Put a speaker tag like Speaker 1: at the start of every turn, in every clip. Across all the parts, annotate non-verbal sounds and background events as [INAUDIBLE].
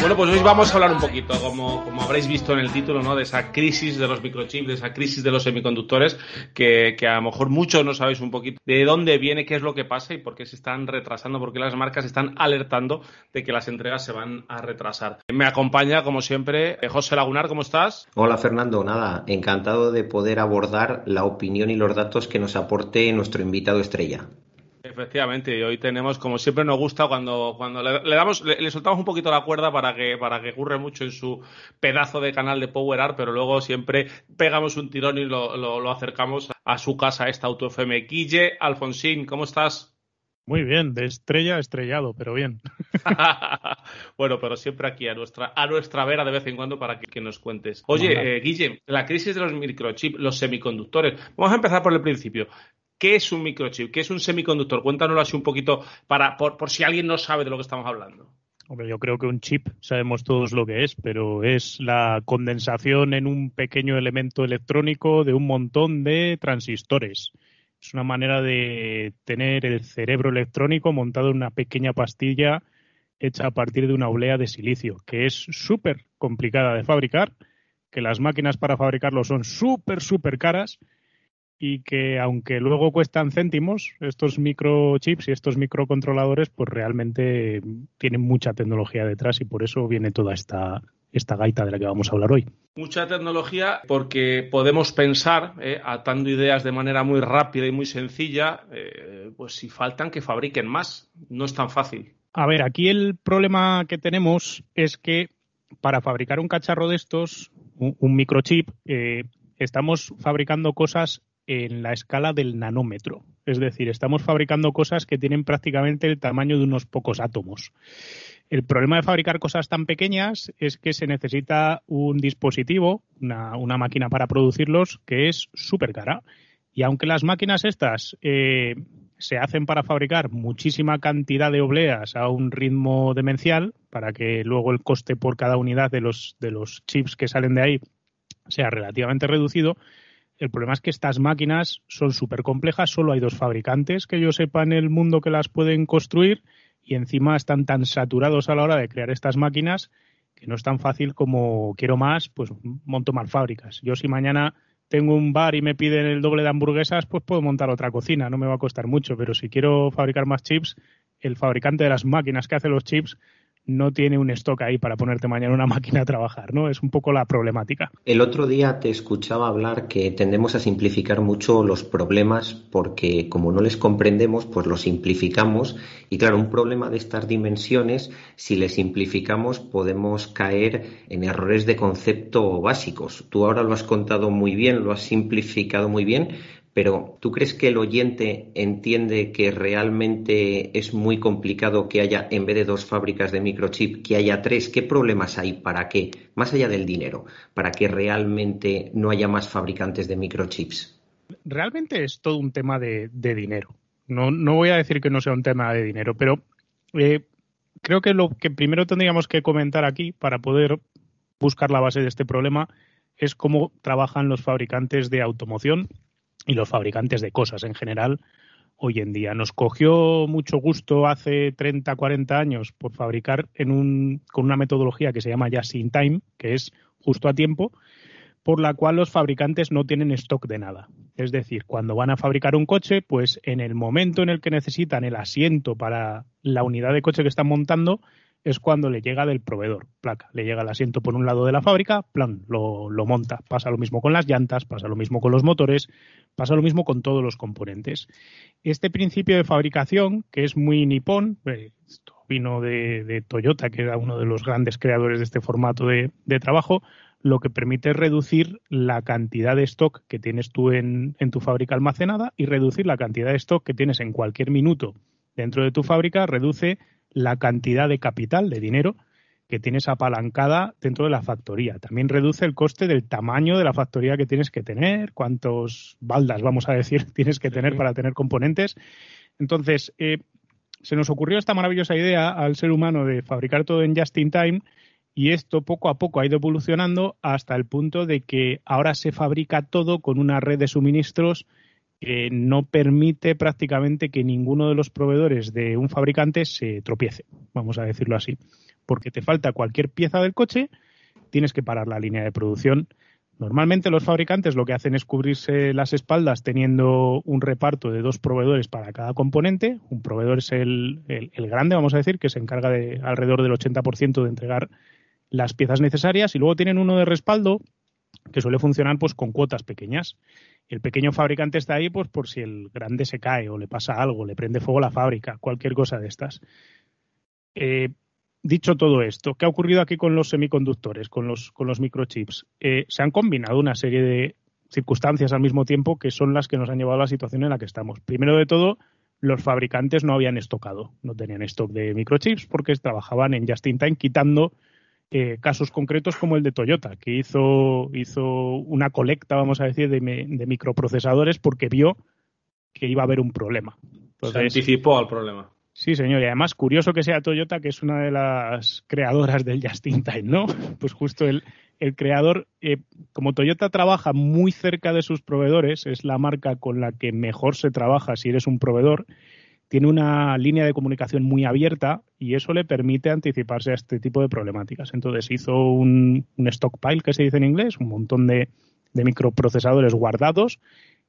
Speaker 1: Bueno, pues hoy vamos a hablar un poquito, como, habréis visto en el título, ¿no? De esa crisis de los microchips, de esa crisis de los semiconductores, que, que, a lo mejor muchos no sabéis un poquito de dónde viene, qué es lo que pasa y por qué se están retrasando, por qué las marcas están alertando de que las entregas se van a retrasar. Me acompaña, como siempre, José Lagunar, ¿cómo estás?
Speaker 2: Hola Fernando, nada, encantado de poder abordar la opinión y los datos que nos aporte nuestro invitado estrella.
Speaker 1: Efectivamente, y hoy tenemos, como siempre nos gusta, cuando, cuando le, le damos, le, le, soltamos un poquito la cuerda para que, para que ocurre mucho en su pedazo de canal de Power Art, pero luego siempre pegamos un tirón y lo, lo, lo acercamos a su casa, esta Auto FM. Guille, Alfonsín, ¿cómo estás?
Speaker 3: Muy bien, de estrella a estrellado, pero bien. [LAUGHS]
Speaker 1: bueno, pero siempre aquí a nuestra, a nuestra vera de vez en cuando para que, que nos cuentes. Oye, eh, Guille, la crisis de los microchips, los semiconductores. Vamos a empezar por el principio. ¿Qué es un microchip? ¿Qué es un semiconductor? Cuéntanoslo así un poquito para, por, si alguien no sabe de lo que estamos hablando.
Speaker 3: Hombre, yo creo que un chip sabemos todos lo que es, pero es la condensación en un pequeño elemento electrónico de un montón de transistores. Es una manera de tener el cerebro electrónico montado en una pequeña pastilla hecha a partir de una oblea de silicio, que es súper complicada de fabricar, que las máquinas para fabricarlo son súper, súper caras y que aunque luego cuestan céntimos, estos microchips y estos microcontroladores, pues realmente tienen mucha tecnología detrás y por eso viene toda esta, esta gaita de la que vamos a hablar hoy.
Speaker 1: Mucha tecnología porque podemos pensar, eh, atando ideas de manera muy rápida y muy sencilla, eh, pues si faltan que fabriquen más. No es tan fácil.
Speaker 3: A ver, aquí el problema que tenemos es que para fabricar un cacharro de estos, un, un microchip, eh, estamos fabricando cosas en la escala del nanómetro. Es decir, estamos fabricando cosas que tienen prácticamente el tamaño de unos pocos átomos. El problema de fabricar cosas tan pequeñas es que se necesita un dispositivo, una, máquina para producirlos, que es súper cara. Y aunque las máquinas estas eh, se hacen para fabricar muchísima cantidad de obleas a un ritmo demencial, para que luego el coste por cada unidad de los, de los chips que salen de ahí sea relativamente reducido, el problema es que estas máquinas son súper complejas, solo hay dos fabricantes que yo sepa en el mundo que las pueden construir y encima están tan saturados a la hora de crear estas máquinas que no es tan fácil como quiero más, pues monto más fábricas. Yo si mañana tengo un bar y me piden el doble de hamburguesas, pues puedo montar otra cocina, no me va a costar mucho, pero si quiero fabricar más chips, el fabricante de las máquinas que hace los chips no tiene un stock ahí para ponerte mañana una [LAUGHS] máquina a trabajar, ¿no? Es un poco la problemática.
Speaker 2: El otro día te escuchaba hablar que tendemos a simplificar mucho los problemas porque como no les comprendemos, pues los simplificamos y claro, un problema de estas dimensiones, si le simplificamos podemos caer en errores de concepto básicos. Tú ahora lo has contado muy bien, lo has simplificado muy bien, pero ¿tú crees que el oyente entiende que realmente es muy complicado que haya, en vez de dos fábricas de microchip, que haya tres? ¿Qué problemas hay para que, más allá del dinero, para que realmente no haya más fabricantes de microchips?
Speaker 3: Realmente es todo un tema de, dinero. No, no, voy a decir que no sea un tema de dinero, pero eh, creo que lo que primero tendríamos que comentar aquí para poder buscar la base de este problema es cómo trabajan los fabricantes de automoción y los fabricantes de cosas en general hoy en día. Nos cogió mucho gusto hace 30, 40 años por fabricar en un, con una metodología que se llama Just in Time, que es justo a tiempo, por la cual los fabricantes no tienen stock de nada. Es decir, cuando van a fabricar un coche, pues en el momento en el que necesitan el asiento para la unidad de coche que están montando, es cuando le llega del proveedor, placa. Le llega el asiento por un lado de la fábrica, plan, lo, lo, monta. Pasa lo mismo con las llantas, pasa lo mismo con los motores, pasa lo mismo con todos los componentes. Este principio de fabricación, que es muy nipón, eh, esto vino de, de, Toyota, que era uno de los grandes creadores de este formato de, de trabajo, lo que permite es reducir la cantidad de stock que tienes tú en, en, tu fábrica almacenada y reducir la cantidad de stock que tienes en cualquier minuto dentro de tu fábrica, reduce la cantidad de capital, de dinero, que tienes apalancada dentro de la factoría. También reduce el coste del tamaño de la factoría que tienes que tener, cuántos baldas, vamos a decir, [LAUGHS] tienes que tener para tener componentes. Entonces, eh, se nos ocurrió esta maravillosa idea al ser humano de fabricar todo en just in time y esto poco a poco ha ido evolucionando hasta el punto de que ahora se fabrica todo con una red de suministros que no permite prácticamente que ninguno de los proveedores de un fabricante se tropiece, vamos a decirlo así. Porque te falta cualquier pieza del coche, tienes que parar la línea de producción. Normalmente los fabricantes lo que hacen es cubrirse las espaldas teniendo un reparto de dos proveedores para cada componente. Un proveedor es el, el, grande, vamos a decir, que se encarga de alrededor del 80% de entregar las piezas necesarias y luego tienen uno de respaldo que suele funcionar pues con cuotas pequeñas. El pequeño fabricante está ahí pues por si el grande se cae o le pasa algo, le prende fuego la fábrica, cualquier cosa de estas. Eh, dicho todo esto, ¿qué ha ocurrido aquí con los semiconductores, con los, microchips? Eh, se han combinado una serie de circunstancias al mismo tiempo que son las que nos han llevado a la situación en la que estamos. Primero de todo, los fabricantes no habían estocado, no tenían stock de microchips porque trabajaban en just in time quitando eh, casos concretos como el de Toyota, que hizo, hizo una colecta, vamos a decir, de, de microprocesadores porque vio que iba a haber un problema.
Speaker 1: Entonces, Se anticipó al problema.
Speaker 3: Sí, señor. Y además, curioso que sea Toyota, que es una de las creadoras del Just in Time, ¿no? [LAUGHS] Pues justo el, el creador, eh, como Toyota trabaja muy cerca de sus proveedores, es la marca con la que mejor se trabaja si eres un proveedor, tiene una línea de comunicación muy abierta y eso le permite anticiparse a este tipo de problemáticas. Entonces hizo un, stockpile, que se dice en inglés, un montón de, de, microprocesadores guardados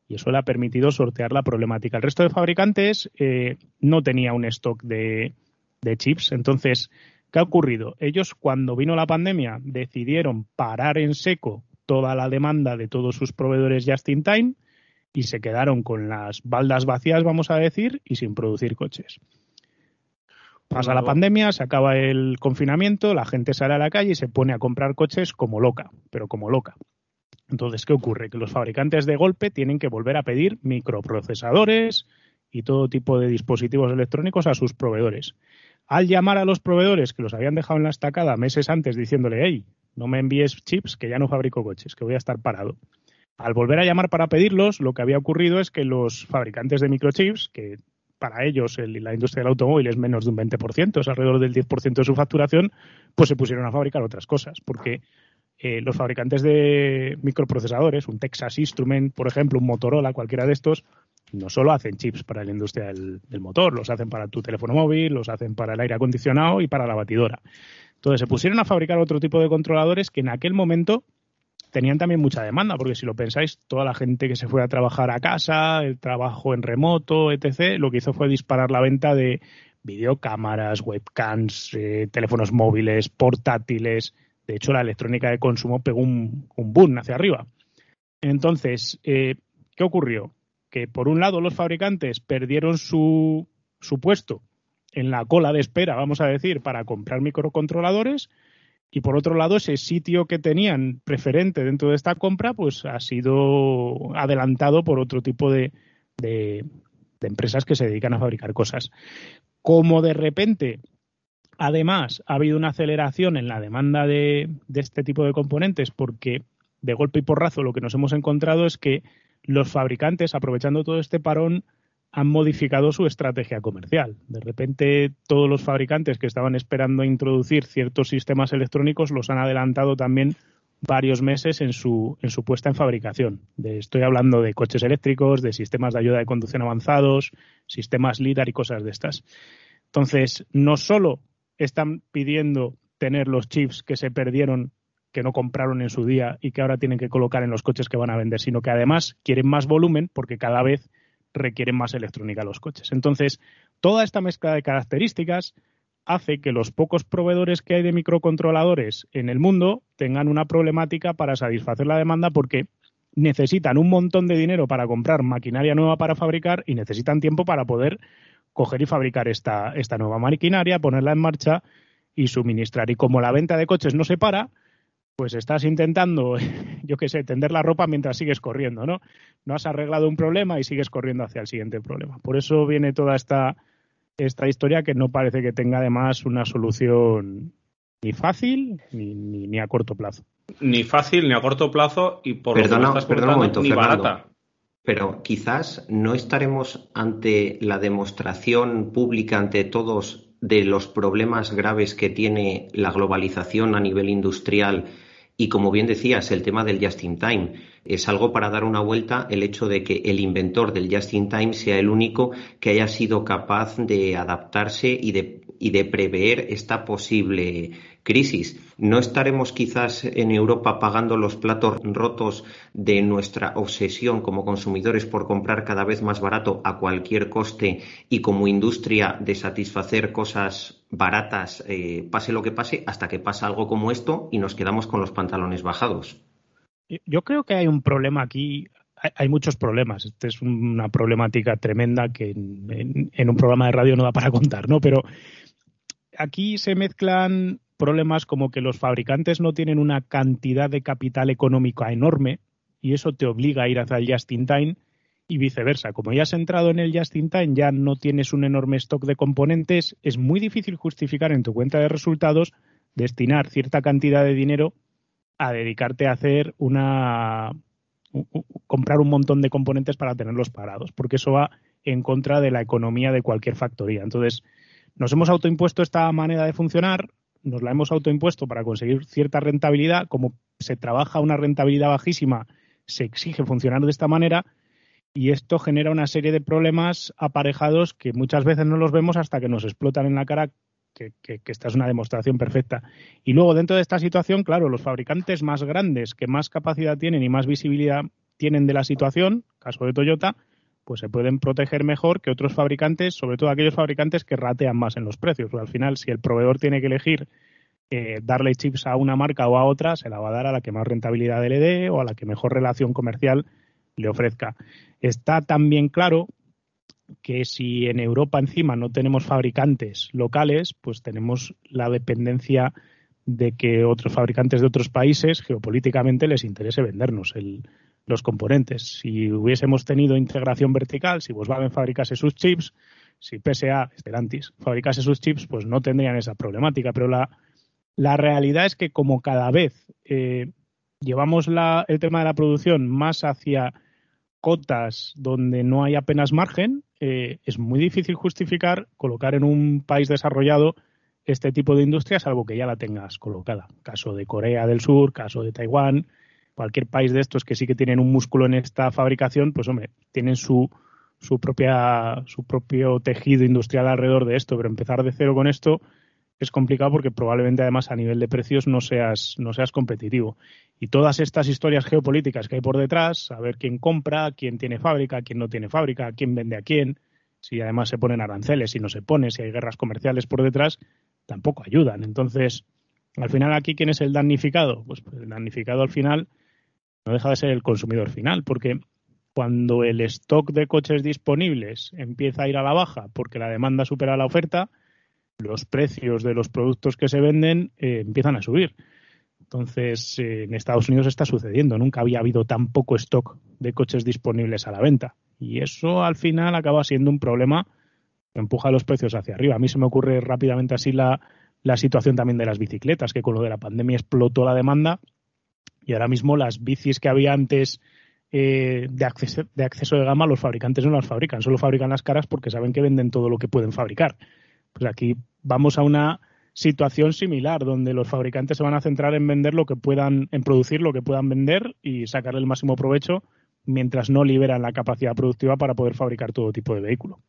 Speaker 3: y eso le ha permitido sortear la problemática. El resto de fabricantes eh, no tenía un stock de, de chips. Entonces, ¿qué ha ocurrido? Ellos cuando vino la pandemia decidieron parar en seco toda la demanda de todos sus proveedores just in time y se quedaron con las baldas vacías, vamos a decir, y sin producir coches. Pasa la pandemia, se acaba el confinamiento, la gente sale a la calle y se pone a comprar coches como loca, pero como loca. Entonces, ¿qué ocurre? Que los fabricantes de golpe tienen que volver a pedir microprocesadores y todo tipo de dispositivos electrónicos a sus proveedores. Al llamar a los proveedores que los habían dejado en la estacada meses antes diciéndole, hey, no me envíes chips, que ya no fabrico coches, que voy a estar parado. Al volver a llamar para pedirlos, lo que había ocurrido es que los fabricantes de microchips, que para ellos el, la industria del automóvil es menos de un 20%, es alrededor del 10% de su facturación, pues se pusieron a fabricar otras cosas, porque eh, los fabricantes de microprocesadores, un Texas Instrument, por ejemplo, un Motorola, cualquiera de estos, no solo hacen chips para la industria del, del motor, los hacen para tu teléfono móvil, los hacen para el aire acondicionado y para la batidora. Entonces se pusieron a fabricar otro tipo de controladores que en aquel momento tenían también mucha demanda, porque si lo pensáis, toda la gente que se fue a trabajar a casa, el trabajo en remoto, etc., lo que hizo fue disparar la venta de videocámaras, webcams, eh, teléfonos móviles, portátiles. De hecho, la electrónica de consumo pegó un, un boom hacia arriba. Entonces, eh, ¿qué ocurrió? Que por un lado los fabricantes perdieron su, su puesto en la cola de espera, vamos a decir, para comprar microcontroladores, y por otro lado, ese sitio que tenían preferente dentro de esta compra, pues ha sido adelantado por otro tipo de, de, empresas que se dedican a fabricar cosas. Como de repente Además, ha habido una aceleración en la demanda de, de, este tipo de componentes porque de golpe y porrazo lo que nos hemos encontrado es que los fabricantes, aprovechando todo este parón, han modificado su estrategia comercial. De repente, todos los fabricantes que estaban esperando introducir ciertos sistemas electrónicos los han adelantado también varios meses en su, en su puesta en fabricación. De, estoy hablando de coches eléctricos, de sistemas de ayuda de conducción avanzados, sistemas LIDAR y cosas de estas. Entonces, no solo están pidiendo tener los chips que se perdieron que no compraron en su día y que ahora tienen que colocar en los coches que van a vender, sino que además quieren más volumen porque cada vez requieren más electrónica los coches. Entonces, toda esta mezcla de características hace que los pocos proveedores que hay de microcontroladores en el mundo tengan una problemática para satisfacer la demanda porque necesitan un montón de dinero para comprar maquinaria nueva para fabricar y necesitan tiempo para poder coger y fabricar esta, esta nueva maquinaria, ponerla en marcha y suministrar. Y como la venta de coches no se para, pues estás intentando, [LAUGHS] yo qué sé, tender la ropa mientras sigues corriendo, ¿no? No has arreglado un problema y sigues corriendo hacia el siguiente problema. Por eso viene toda esta, esta historia que no parece que tenga además una solución ni fácil ni, ni, a corto plazo.
Speaker 1: Ni fácil, ni a corto plazo y por lo que estás perdona ni barata.
Speaker 2: Pero quizás no estaremos ante la demostración pública ante todos de los problemas graves que tiene la globalización a nivel industrial y como bien decías, el tema del just in time es algo para dar una vuelta el hecho de que el inventor del just in time sea el único que haya sido capaz de adaptarse y de, y de prever esta posible crisis. ¿No estaremos quizás en Europa pagando los platos rotos de nuestra obsesión como consumidores por comprar cada vez más barato a cualquier coste y como industria de satisfacer cosas baratas, eh, pase lo que pase, hasta que pasa algo como esto y nos quedamos con los pantalones bajados?
Speaker 3: Yo creo que hay un problema aquí, hay muchos problemas. Esta es una problemática tremenda que en, en, un programa de radio no da para contar, ¿no? Pero aquí se mezclan problemas como que los fabricantes no tienen una cantidad de capital económico enorme y eso te obliga a ir hacia el just in time y viceversa. Como ya has entrado en el just in time, ya no tienes un enorme stock de componentes, es muy difícil justificar en tu cuenta de resultados destinar cierta cantidad de dinero a dedicarte a hacer una comprar un montón de componentes para tenerlos parados, porque eso va en contra de la economía de cualquier factoría. Entonces, nos hemos autoimpuesto esta manera de funcionar, nos la hemos autoimpuesto para conseguir cierta rentabilidad, como se trabaja una rentabilidad bajísima, se exige funcionar de esta manera y esto genera una serie de problemas aparejados que muchas veces no los vemos hasta que nos explotan en la cara, que, esta es una demostración perfecta. Y luego, dentro de esta situación, claro, los fabricantes más grandes, que más capacidad tienen y más visibilidad tienen de la situación, caso de Toyota, pues se pueden proteger mejor que otros fabricantes, sobre todo aquellos fabricantes que ratean más en los precios. al final, si el proveedor tiene que elegir eh, darle chips a una marca o a otra, se la va a dar a la que más rentabilidad le dé o a la que mejor relación comercial le ofrezca. Está también claro que si en Europa encima no tenemos fabricantes locales, pues tenemos la dependencia de que otros fabricantes de otros países geopolíticamente les interese vendernos el, los componentes. Si hubiésemos tenido integración vertical, si Volkswagen fabricase sus chips, si PSA, Stellantis, fabricase sus chips, pues no tendrían esa problemática. Pero la, la realidad es que como cada vez eh, llevamos la, el tema de la producción más hacia cotas donde no hay apenas margen, eh, es muy difícil justificar colocar en un país desarrollado este tipo de industria, salvo que ya la tengas colocada. Caso de Corea del Sur, caso de Taiwán, cualquier país de estos que sí que tienen un músculo en esta fabricación, pues hombre, tienen su, su propia su propio tejido industrial alrededor de esto, pero empezar de cero con esto es complicado porque probablemente además a nivel de precios no seas no seas competitivo. Y todas estas historias geopolíticas que hay por detrás, saber quién compra, quién tiene fábrica, quién no tiene fábrica, quién vende a quién, si además se ponen aranceles, si no se pone, si hay guerras comerciales por detrás, tampoco ayudan. Entonces, al final aquí quién es el damnificado? Pues el damnificado al final no deja de ser el consumidor final, porque cuando el stock de coches disponibles empieza a ir a la baja porque la demanda supera la oferta, los precios de los productos que se venden eh, empiezan a subir. Entonces, eh, en Estados Unidos está sucediendo. Nunca había habido tan poco stock de coches disponibles a la venta. Y eso al final acaba siendo un problema que empuja los precios hacia arriba. A mí se me ocurre rápidamente así la, la situación también de las bicicletas, que con lo de la pandemia explotó la demanda y ahora mismo las bicis que había antes eh, de, acceso, de gama, los fabricantes no las fabrican, solo fabrican las caras porque saben que venden todo lo que pueden fabricar. Pues aquí vamos a una situación similar, donde los fabricantes se van a centrar en vender lo que puedan, en producir lo que puedan vender y sacarle el máximo provecho, mientras no liberan la capacidad productiva para poder fabricar todo tipo de vehículo.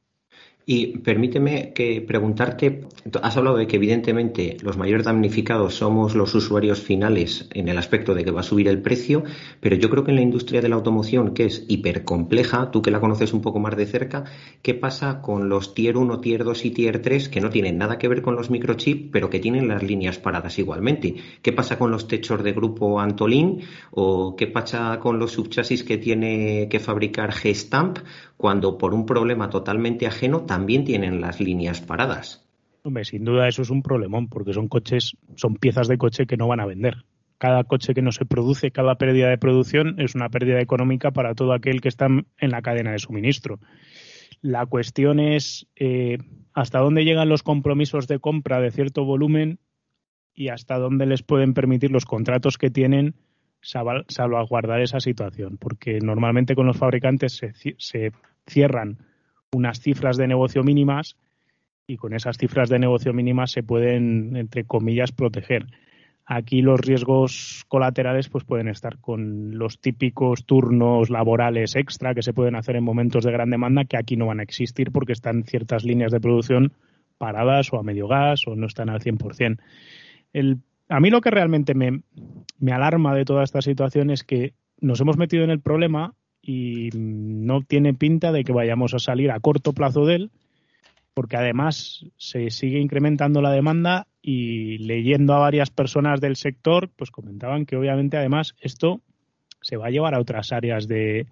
Speaker 2: Y permíteme que preguntarte, has hablado de que evidentemente los mayores damnificados somos los usuarios finales en el aspecto de que va a subir el precio, pero yo creo que en la industria de la automoción, que es hipercompleja, tú que la conoces un poco más de cerca, ¿qué pasa con los tier 1, tier 2 y tier 3 que no tienen nada que ver con los microchips, pero que tienen las líneas paradas igualmente? ¿Qué pasa con los techos de grupo Antolín o qué pasa con los subchasis que tiene que fabricar G-Stamp cuando por un problema totalmente ajeno también tienen las líneas paradas.
Speaker 3: Hombre, sin duda eso es un problemón, porque son coches, son piezas de coche que no van a vender. Cada coche que no se produce, cada pérdida de producción es una pérdida económica para todo aquel que está en la cadena de suministro. La cuestión es eh, hasta dónde llegan los compromisos de compra de cierto volumen y hasta dónde les pueden permitir los contratos que tienen salvaguardar esa situación, porque normalmente con los fabricantes se, se cierran unas cifras de negocio mínimas y con esas cifras de negocio mínimas se pueden, entre comillas, proteger. Aquí los riesgos colaterales pues pueden estar con los típicos turnos laborales extra que se pueden hacer en momentos de gran demanda que aquí no van a existir porque están ciertas líneas de producción paradas o a medio gas o no están al 100%. El, a mí lo que realmente me, me alarma de toda esta situación es que nos hemos metido en el problema y no tiene pinta de que vayamos a salir a corto plazo de él, porque además se sigue incrementando la demanda y leyendo a varias personas del sector, pues comentaban que obviamente además esto se va a llevar a otras áreas de,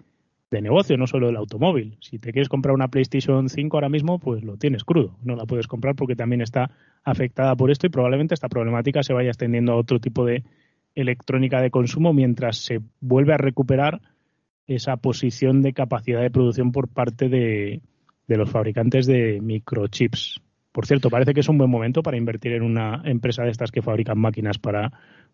Speaker 3: de negocio, no solo el automóvil. Si te quieres comprar una PlayStation 5 ahora mismo, pues lo tienes crudo. No la puedes comprar porque también está afectada por esto y probablemente esta problemática se vaya extendiendo a otro tipo de electrónica de consumo mientras se vuelve a recuperar esa posición de capacidad de producción por parte de, los fabricantes de microchips. Por cierto, parece que es un buen momento para invertir en una empresa de estas que fabrican máquinas para,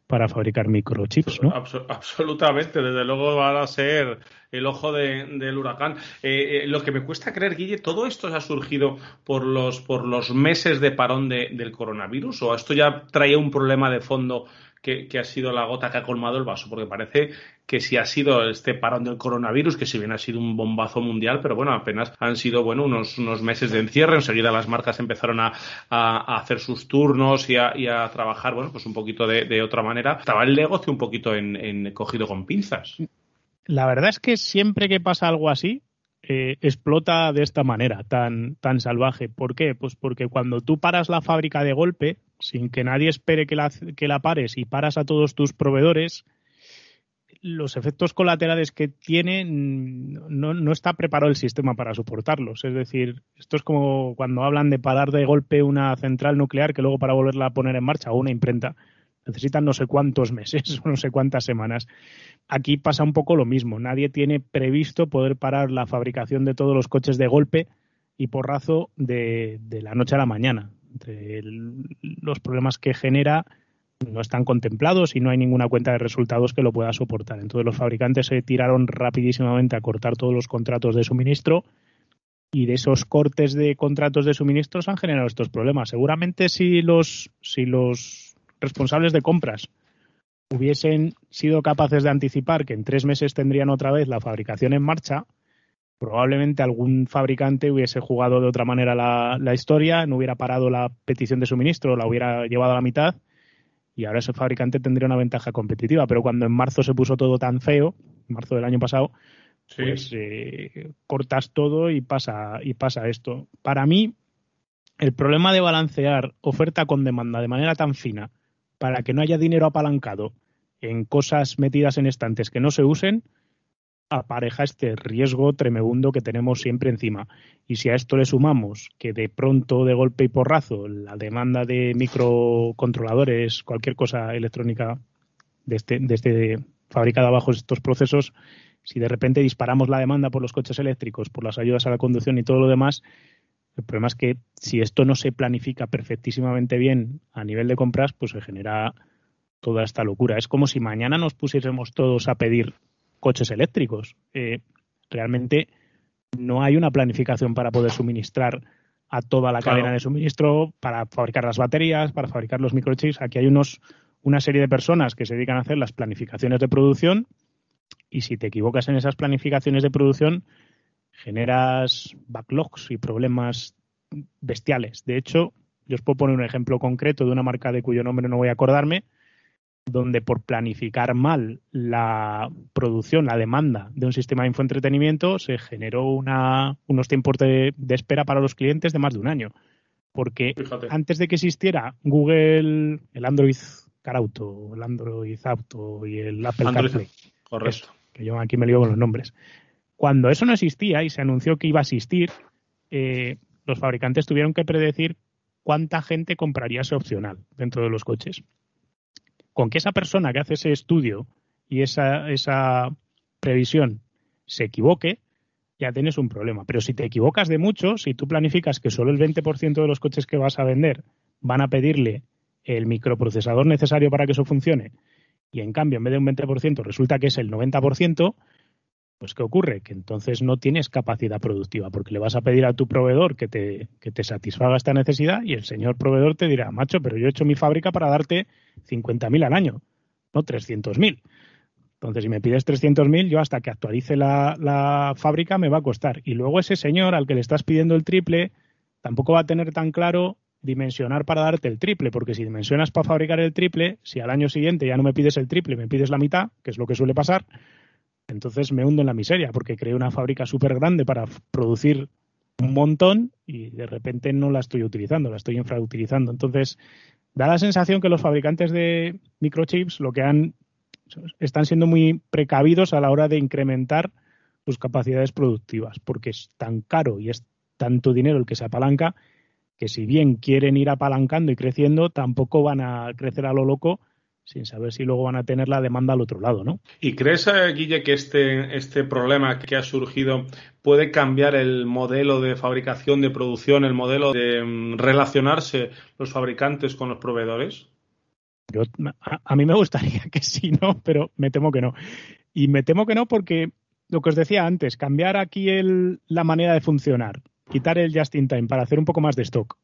Speaker 3: para fabricar microchips, ¿no?
Speaker 1: absolutamente, desde luego va a ser el ojo del huracán. Eh, eh, lo que me cuesta creer, Guille, ¿todo esto ha surgido por los, por los meses de parón del coronavirus o esto ya traía un problema de fondo que, ha sido la gota que ha colmado el vaso, porque parece que si ha sido este parón del coronavirus, que si bien ha sido un bombazo mundial, pero bueno, apenas han sido bueno unos, unos meses de encierre, enseguida las marcas empezaron a, hacer sus turnos y a, trabajar, bueno, pues un poquito de, otra manera. Estaba el negocio un poquito en, cogido con pinzas.
Speaker 3: La verdad es que siempre que pasa algo así, eh, explota de esta manera tan, tan salvaje. ¿Por qué? Pues porque cuando tú paras la fábrica de golpe, sin que nadie espere que la, que la pares y paras a todos tus proveedores, los efectos colaterales que tiene no, no, está preparado el sistema para soportarlos. Es decir, esto es como cuando hablan de parar de golpe una central nuclear que luego para volverla a poner en marcha o una imprenta necesitan no sé cuántos meses [LAUGHS] o no sé cuántas semanas. Aquí pasa un poco lo mismo. Nadie tiene previsto poder parar la fabricación de todos los coches de golpe y porrazo de, de la noche a la mañana los problemas que genera no están contemplados y no hay ninguna cuenta de resultados que lo pueda soportar. Entonces los fabricantes se tiraron rapidísimamente a cortar todos los contratos de suministro y de esos cortes de contratos de suministro se han generado estos problemas. Seguramente si los, si los responsables de compras hubiesen sido capaces de anticipar que en tres meses tendrían otra vez la fabricación en marcha, probablemente algún fabricante hubiese jugado de otra manera la, historia, no hubiera parado la petición de suministro, la hubiera llevado a la mitad y ahora ese fabricante tendría una ventaja competitiva. Pero cuando en marzo se puso todo tan feo, en marzo del año pasado, pues eh, cortas todo y pasa, y pasa esto. Para mí, el problema de balancear oferta con demanda de manera tan fina para que no haya dinero apalancado en cosas metidas en estantes que no se usen, apareja este riesgo tremebundo que tenemos siempre encima. Y si a esto le sumamos que de pronto, de golpe y porrazo, la demanda de microcontroladores, cualquier cosa electrónica de este, este fabricada bajo estos procesos, si de repente disparamos la demanda por los coches eléctricos, por las ayudas a la conducción y todo lo demás, el problema es que si esto no se planifica perfectísimamente bien a nivel de compras, pues se genera toda esta locura. Es como si mañana nos pusiésemos todos a pedir coches eléctricos. Eh, realmente no hay una planificación para poder suministrar a toda la cadena de suministro, para fabricar las baterías, para fabricar los microchips. Aquí hay unos, una serie de personas que se dedican a hacer las planificaciones de producción y si te equivocas en esas planificaciones de producción, generas backlogs y problemas bestiales. De hecho, yo os puedo poner un ejemplo concreto de una marca de cuyo nombre no voy a acordarme, donde por planificar mal la producción, la demanda de un sistema de infoentretenimiento, se generó una, unos tiempos de, espera para los clientes de más de un año. Porque antes de que existiera Google, el Android Car Auto, el Android Auto y el Apple CarPlay,
Speaker 1: correcto.
Speaker 3: que yo aquí me lío con los nombres. Cuando eso no existía y se anunció que iba a existir, eh, los fabricantes tuvieron que predecir cuánta gente compraría ese opcional dentro de los coches con que esa persona que hace ese estudio y esa, esa previsión se equivoque, ya tienes un problema. Pero si te equivocas de mucho, si tú planificas que solo el 20% de los coches que vas a vender van a pedirle el microprocesador necesario para que eso funcione, y en cambio en vez de un 20% resulta que es el 90%, pues ¿qué ocurre? Que entonces no tienes capacidad productiva, porque le vas a pedir a tu proveedor que te, que te satisfaga esta necesidad y el señor proveedor te dirá, macho, pero yo he hecho mi fábrica para darte 50.000 al año, no 300.000. Entonces, si me pides 300.000, yo hasta que actualice la, la fábrica me va a costar. Y luego ese señor al que le estás pidiendo el triple tampoco va a tener tan claro dimensionar para darte el triple, porque si dimensionas para fabricar el triple, si al año siguiente ya no me pides el triple, me pides la mitad, que es lo que suele pasar, entonces me hundo en la miseria porque creé una fábrica súper grande para producir un montón y de repente no la estoy utilizando, la estoy infrautilizando. Entonces, da la sensación que los fabricantes de microchips lo que han están siendo muy precavidos a la hora de incrementar sus capacidades productivas, porque es tan caro y es tanto dinero el que se apalanca que si bien quieren ir apalancando y creciendo, tampoco van a crecer a lo loco sin saber si luego van a tener la demanda al otro lado, ¿no?
Speaker 1: ¿Y crees, eh, Guille, que este, este problema que ha surgido puede cambiar el modelo de fabricación, de producción, el modelo de mm, relacionarse los fabricantes con los proveedores?
Speaker 3: Yo, a, mí me gustaría [LAUGHS] que sí, ¿no? Pero me temo que no. Y me temo que no porque lo que os decía antes, cambiar aquí el, la manera de funcionar, quitar el just in time para hacer un poco más de stock,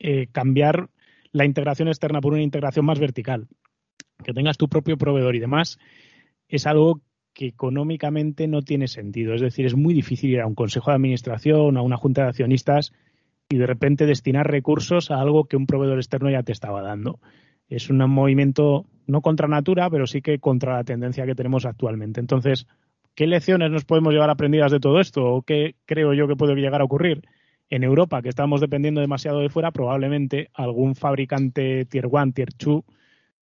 Speaker 3: eh, cambiar la integración externa por una integración más vertical, que tengas tu propio proveedor y demás, es algo que económicamente no tiene sentido. Es decir, es muy difícil ir a un consejo de administración, a una junta de accionistas y de repente destinar recursos a algo que un proveedor externo ya te estaba dando. Es un movimiento no contra natura, pero sí que contra la tendencia que tenemos actualmente. Entonces, ¿qué lecciones nos podemos llevar aprendidas de todo esto? ¿O qué creo yo que puede llegar a ocurrir? En Europa, que estamos dependiendo demasiado de fuera, probablemente algún fabricante Tier 1, Tier 2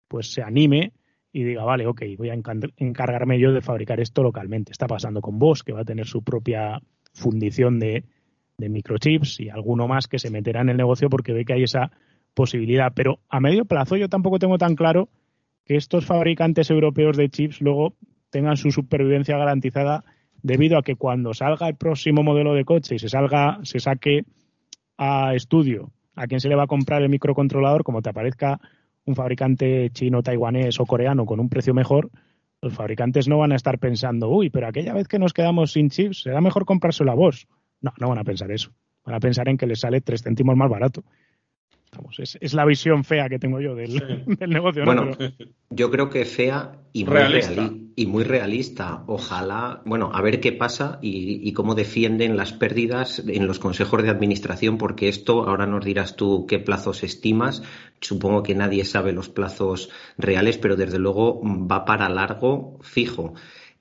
Speaker 3: pues se anime y diga, vale, ok, voy a encargarme yo de fabricar esto localmente. Está pasando con Bosch, que va a tener su propia fundición de, microchips y alguno más que se meterá en el negocio porque ve que hay esa posibilidad. Pero a medio plazo yo tampoco tengo tan claro que estos fabricantes europeos de chips luego tengan su supervivencia garantizada debido a que cuando salga el próximo modelo de coche y se salga, se saque a estudio a quién se le va a comprar el microcontrolador, como te aparezca un fabricante chino, taiwanés o coreano con un precio mejor, los fabricantes no van a estar pensando, uy, pero aquella vez que nos quedamos sin chips, será mejor comprárselo a vos. No, no van a pensar eso. Van a pensar en que les sale tres céntimos más barato es, la visión fea que tengo yo del, [LAUGHS] negocio.
Speaker 2: Bueno, yo creo que fea y muy realista. y muy realista. Ojalá, bueno, a ver qué pasa y, cómo defienden las pérdidas en los consejos de administración, porque esto, ahora nos dirás tú qué plazos estimas. Supongo que nadie sabe los plazos reales, pero desde luego va para largo fijo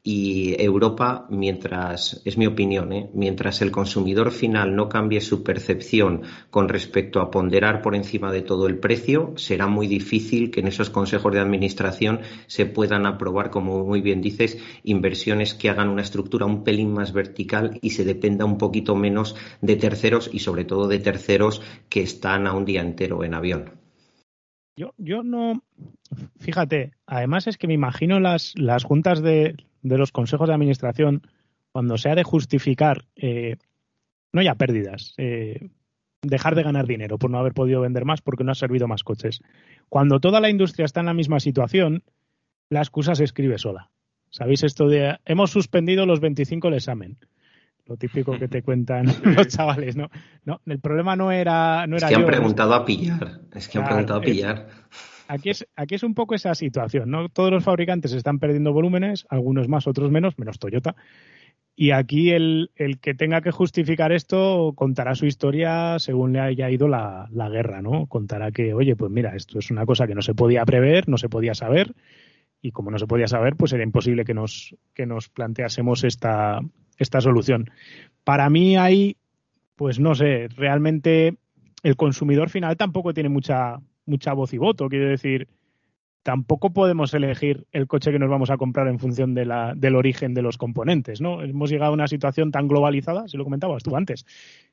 Speaker 2: y Europa, mientras, es mi opinión, ¿eh? mientras el consumidor final no cambie su percepción con respecto a ponderar por encima de todo el precio, será muy difícil que en esos consejos de administración se puedan aprobar, como muy bien dices, inversiones que hagan una estructura un pelín más vertical y se dependa un poquito menos de terceros y sobre todo de terceros que están a un día entero en avión.
Speaker 3: Yo, yo no, fíjate, además es que me imagino las, las juntas de de los consejos de administración cuando se ha de justificar, eh, no ya pérdidas, eh, dejar de ganar dinero por no haber podido vender más porque no ha servido más coches. Cuando toda la industria está en la misma situación, la excusa se escribe sola. ¿Sabéis esto de hemos suspendido los 25 el examen? Lo típico que te cuentan [LAUGHS] los chavales, ¿no? No, el problema no era no
Speaker 2: era es que han preguntado a pillar, es que han preguntado a pillar
Speaker 3: aquí es, aquí es un poco esa situación, ¿no? Todos los fabricantes están perdiendo volúmenes, algunos más, otros menos, menos Toyota. Y aquí el, que tenga que justificar esto contará su historia según le haya ido la, guerra, ¿no? Contará que, oye, pues mira, esto es una cosa que no se podía prever, no se podía saber, y como no se podía saber, pues era imposible que nos, que nos planteásemos esta, esta solución. Para mí hay, pues no sé, realmente el consumidor final tampoco tiene mucha, mucha voz y voto, quiero decir, tampoco podemos elegir el coche que nos vamos a comprar en función de la, del origen de los componentes, ¿no? Hemos llegado a una situación tan globalizada, si lo comentabas tú antes,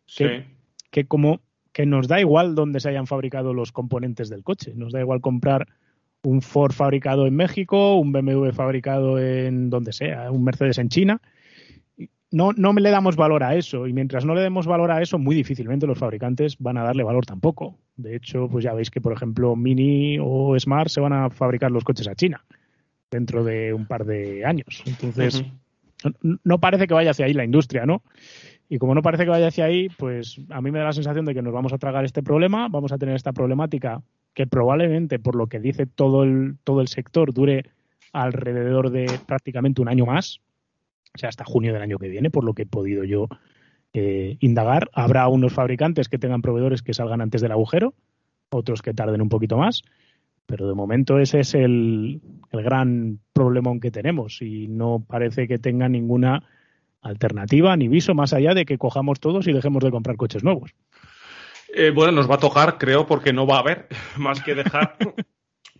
Speaker 3: que, que como que nos da igual dónde se hayan fabricado los componentes del coche, nos da igual comprar un Ford fabricado en México, un BMW fabricado en donde sea, un Mercedes en China, no, no le damos valor a eso y mientras no le demos valor a eso, muy difícilmente los fabricantes van a darle valor tampoco. De hecho, pues ya veis que, por ejemplo, Mini o Smart se van a fabricar los coches a China dentro de un par de años. Entonces, no parece que vaya hacia ahí la industria, ¿no? Y como no parece que vaya hacia ahí, pues a mí me da la sensación de que nos vamos a tragar este problema, vamos a tener esta problemática que probablemente, por lo que dice todo el, todo el sector, dure alrededor de prácticamente un año más, o sea, hasta junio del año que viene, por lo que he podido yo eh, indagar. Habrá unos fabricantes que tengan proveedores que salgan antes del agujero, otros que tarden un poquito más, pero de momento ese es el, gran problemón que tenemos y no parece que tenga ninguna alternativa ni viso más allá de que cojamos todos y dejemos de comprar coches nuevos.
Speaker 1: Eh, bueno, nos va a tocar, creo, porque no va a haber [LAUGHS] más que dejar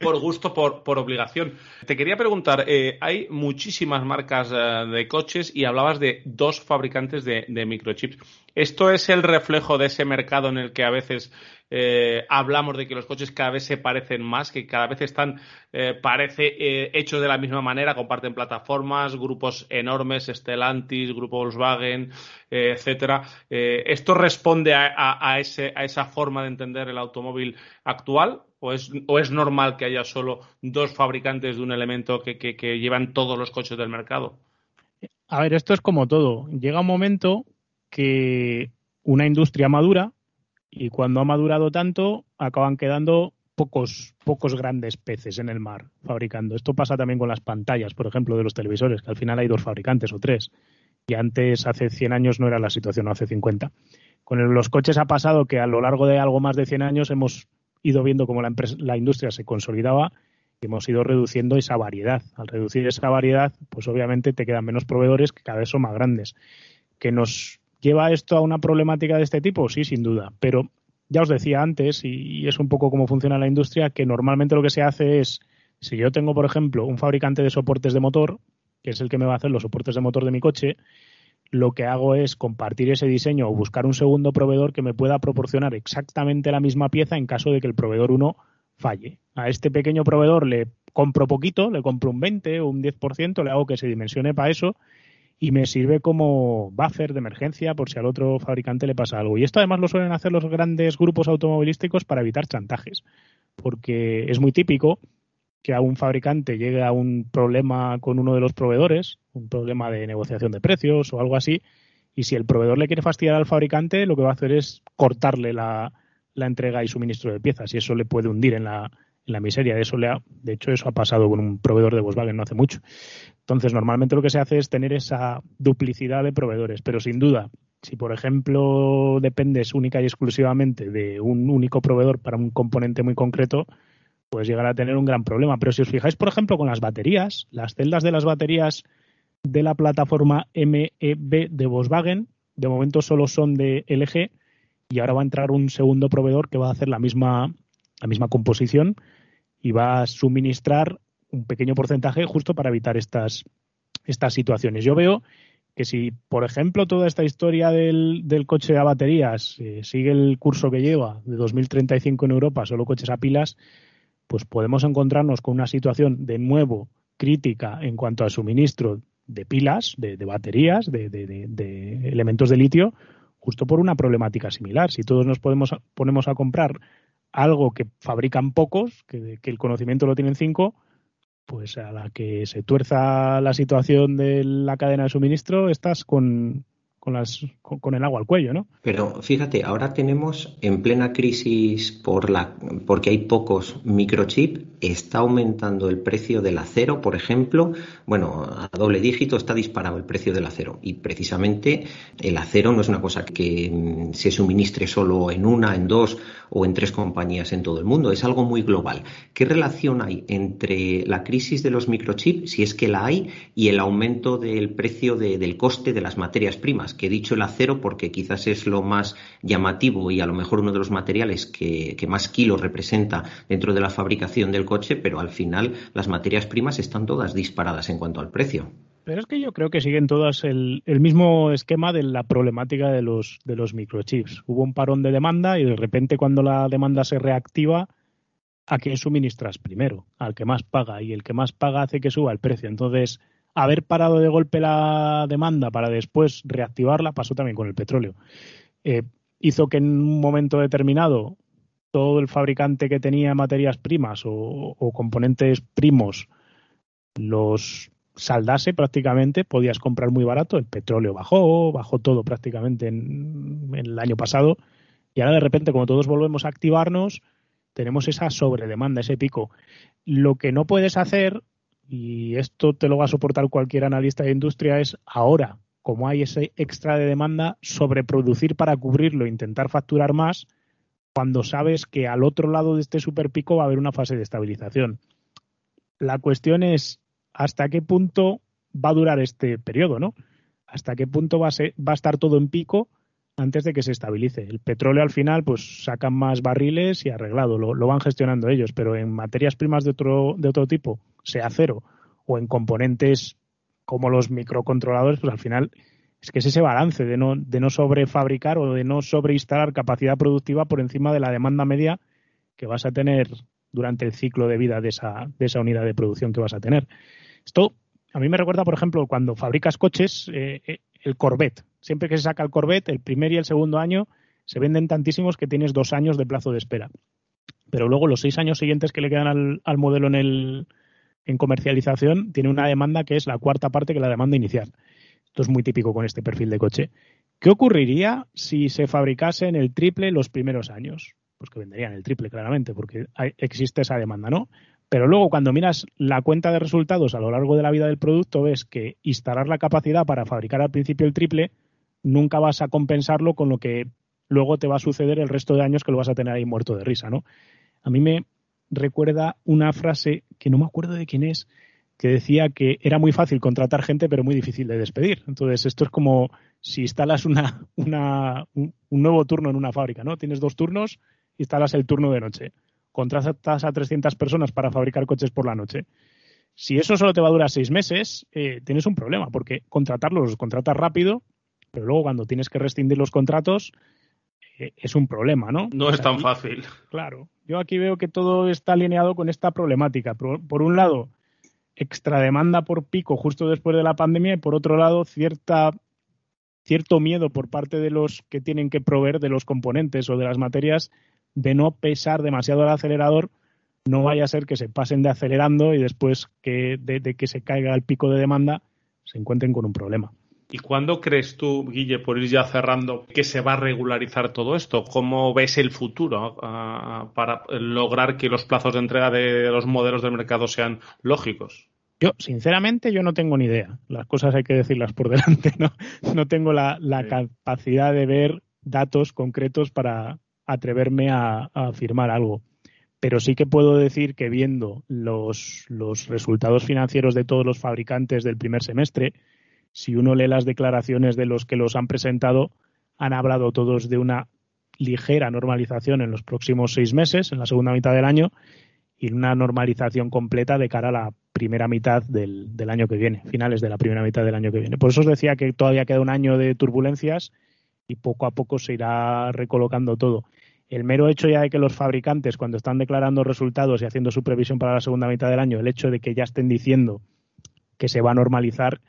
Speaker 1: por gusto, por, por obligación. Te quería preguntar, eh, hay muchísimas marcas eh, de coches y hablabas de dos fabricantes de, microchips. ¿Esto es el reflejo de ese mercado en el que a veces eh, hablamos de que los coches cada vez se parecen más, que cada vez están, parece, hechos de la misma manera, comparten plataformas, grupos enormes, Stellantis, Grupo Volkswagen, etcétera? ¿Esto responde a, ese, a esa forma de entender el automóvil actual ¿O es, ¿O es, normal que haya solo dos fabricantes de un elemento que, que, llevan todos los coches del mercado?
Speaker 3: A ver, esto es como todo. Llega un momento que una industria madura y cuando ha madurado tanto acaban quedando pocos, pocos grandes peces en el mar fabricando. Esto pasa también con las pantallas, por ejemplo, de los televisores, que al final hay dos fabricantes o tres. Y antes, hace 100 años, no era la situación, o hace 50. Con los coches ha pasado que a lo largo de algo más de 100 años hemos ido viendo cómo la, la industria se consolidaba y hemos ido reduciendo esa variedad. Al reducir esa variedad, pues obviamente te quedan menos proveedores que cada vez son más grandes. ¿Que nos lleva esto a una problemática de este tipo? Sí, sin duda. Pero ya os decía antes, y es un poco cómo funciona la industria, que normalmente lo que se hace es, si yo tengo, por ejemplo, un fabricante de soportes de motor, que es el que me va a hacer los soportes de motor de mi coche, lo que hago es compartir ese diseño o buscar un segundo proveedor que me pueda proporcionar exactamente la misma pieza en caso de que el proveedor 1 falle. A este pequeño proveedor le compro poquito, le compro un 20 o un 10%, le hago que se dimensione para eso y me sirve como buffer de emergencia por si al otro fabricante le pasa algo. Y esto además lo suelen hacer los grandes grupos automovilísticos para evitar chantajes, porque es muy típico que a un fabricante llegue a un problema con uno de los proveedores, un problema de negociación de precios o algo así, y si el proveedor le quiere fastidiar al fabricante, lo que va a hacer es cortarle la, entrega y suministro de piezas, y eso le puede hundir en la, en la miseria. De, eso le de hecho, eso ha pasado con un proveedor de Volkswagen no hace mucho. Entonces, normalmente lo que se hace es tener esa duplicidad de proveedores, pero sin duda, si por ejemplo dependes única y exclusivamente de un único proveedor para un componente muy concreto, pues llegar a tener un gran problema. Pero si os fijáis, por ejemplo, con las baterías, las celdas de las baterías de la plataforma MEB de Volkswagen, de momento solo son de LG y ahora va a entrar un segundo proveedor que va a hacer la misma, la misma composición y va a suministrar un pequeño porcentaje justo para evitar estas, estas situaciones. Yo veo que si, por ejemplo, toda esta historia del, del coche a baterías eh, sigue el curso que lleva de 2035 en Europa, solo coches a pilas, pues podemos encontrarnos con una situación de nuevo crítica en cuanto al suministro de pilas, de, baterías, de, elementos de litio, justo por una problemática similar. Si todos nos podemos, ponemos a comprar algo que fabrican pocos, que, el conocimiento lo tienen cinco, pues a la que se tuerza la situación de la cadena de suministro, estás con, con, las, con, el agua al cuello, ¿no?
Speaker 2: Pero fíjate, ahora tenemos en plena crisis por la, porque hay pocos microchips, está aumentando el precio del acero, por ejemplo. Bueno, a doble dígito está disparado el precio del acero. Y precisamente el acero no es una cosa que mm, se suministre solo en una, en dos o en tres compañías en todo el mundo. Es algo muy global. ¿Qué relación hay entre la crisis de los microchips, si es que la hay, y el aumento del precio del coste de las materias primas? Que he dicho el acero porque quizás es lo más llamativo y a lo mejor uno de los materiales que, más kilos representa dentro de la fabricación del coche, pero al final las materias primas están todas disparadas en cuanto al precio.
Speaker 3: Pero es que yo creo que siguen todas el, mismo esquema de la problemática de los, de los microchips. Hubo un parón de demanda y de repente cuando la demanda se reactiva, ¿a quién suministras primero? Al que más paga y el que más paga hace que suba el precio. Entonces, haber parado de golpe la demanda para después reactivarla pasó también con el petróleo. Eh, hizo que en un momento determinado todo el fabricante que tenía materias primas o, componentes primos los saldase prácticamente, podías comprar muy barato, el petróleo bajó, bajó todo prácticamente en, en, el año pasado y ahora de repente como todos volvemos a activarnos, tenemos esa sobredemanda, ese pico. Lo que no puedes hacer y esto te lo va a soportar cualquier analista de industria, es ahora, como hay ese extra de demanda, sobreproducir para cubrirlo, intentar facturar más, cuando sabes que al otro lado de este superpico va a haber una fase de estabilización. La cuestión es hasta qué punto va a durar este periodo, ¿no? Hasta qué punto va a, estar todo en pico antes de que se estabilice. El petróleo al final, pues sacan más barriles y arreglado, lo, lo van gestionando ellos, pero en materias primas de otro, de otro tipo, sea cero, o en componentes como los microcontroladores, pues al final es que es ese balance de no, de no sobrefabricar o de no sobreinstalar capacidad productiva por encima de la demanda media que vas a tener durante el ciclo de vida de esa, de esa unidad de producción que vas a tener. Esto a mí me recuerda, por ejemplo, cuando fabricas coches, eh, eh, el Corvette. Siempre que se saca el Corvette, el primer y el segundo año se venden tantísimos que tienes dos años de plazo de espera. Pero luego los seis años siguientes que le quedan al, modelo en, el, en comercialización tiene una demanda que es la cuarta parte que la demanda inicial. Esto es muy típico con este perfil de coche. ¿Qué ocurriría si se fabricase en el triple los primeros años? Pues que venderían el triple, claramente, porque existe esa demanda, ¿no? Pero luego cuando miras la cuenta de resultados a lo largo de la vida del producto, ves que instalar la capacidad para fabricar al principio el triple, nunca vas a compensarlo con lo que luego te va a suceder el resto de años que lo vas a tener ahí muerto de risa, ¿no? A mí me recuerda una frase que no me acuerdo de quién es, que decía que era muy fácil contratar gente, pero muy difícil de despedir. Entonces, esto es como si instalas una, una, un nuevo turno en una fábrica, ¿no? Tienes dos turnos, instalas el turno de noche contratas a 300 personas para fabricar coches por la noche. Si eso solo te va a durar seis meses, eh, tienes un problema, porque contratarlos los contratas rápido, pero luego cuando tienes que rescindir los contratos, es un problema, ¿no?
Speaker 1: No es tan fácil.
Speaker 3: Claro. Yo aquí veo que todo está alineado con esta problemática. Por, un lado, extra demanda por pico justo después de la pandemia y por otro lado, cierta cierto miedo por parte de los que tienen que proveer de los componentes o de las materias de no pesar demasiado el acelerador, no vaya a ser que se pasen de acelerando y después que de, que se caiga el pico de demanda se encuentren con un problema.
Speaker 1: ¿Y cuándo crees tú, Guille, por ir ya cerrando, que se va a regularizar todo esto? ¿Cómo ves el futuro ah, para lograr que los plazos de entrega de los modelos del mercado sean lógicos?
Speaker 3: Yo, sinceramente, yo no tengo ni idea. Las cosas hay que decirlas por [LAUGHS] delante, ¿no? No tengo la, capacidad de ver datos concretos para, atreverme a, afirmar algo. Pero sí que puedo decir que viendo los, los resultados financieros de todos los fabricantes del primer semestre, si uno lee las declaraciones de los que los han presentado, han hablado todos de una ligera normalización en los próximos seis meses, en la segunda mitad del año, y una normalización completa de cara a la primera mitad del, del, año que viene, finales de la primera mitad del año que viene. Por eso os decía que todavía queda un año de turbulencias y poco a poco se irá recolocando todo. El mero hecho ya de que los fabricantes, cuando están declarando resultados y haciendo su previsión para la segunda mitad del año, el hecho de que ya estén diciendo que se va a normalizar,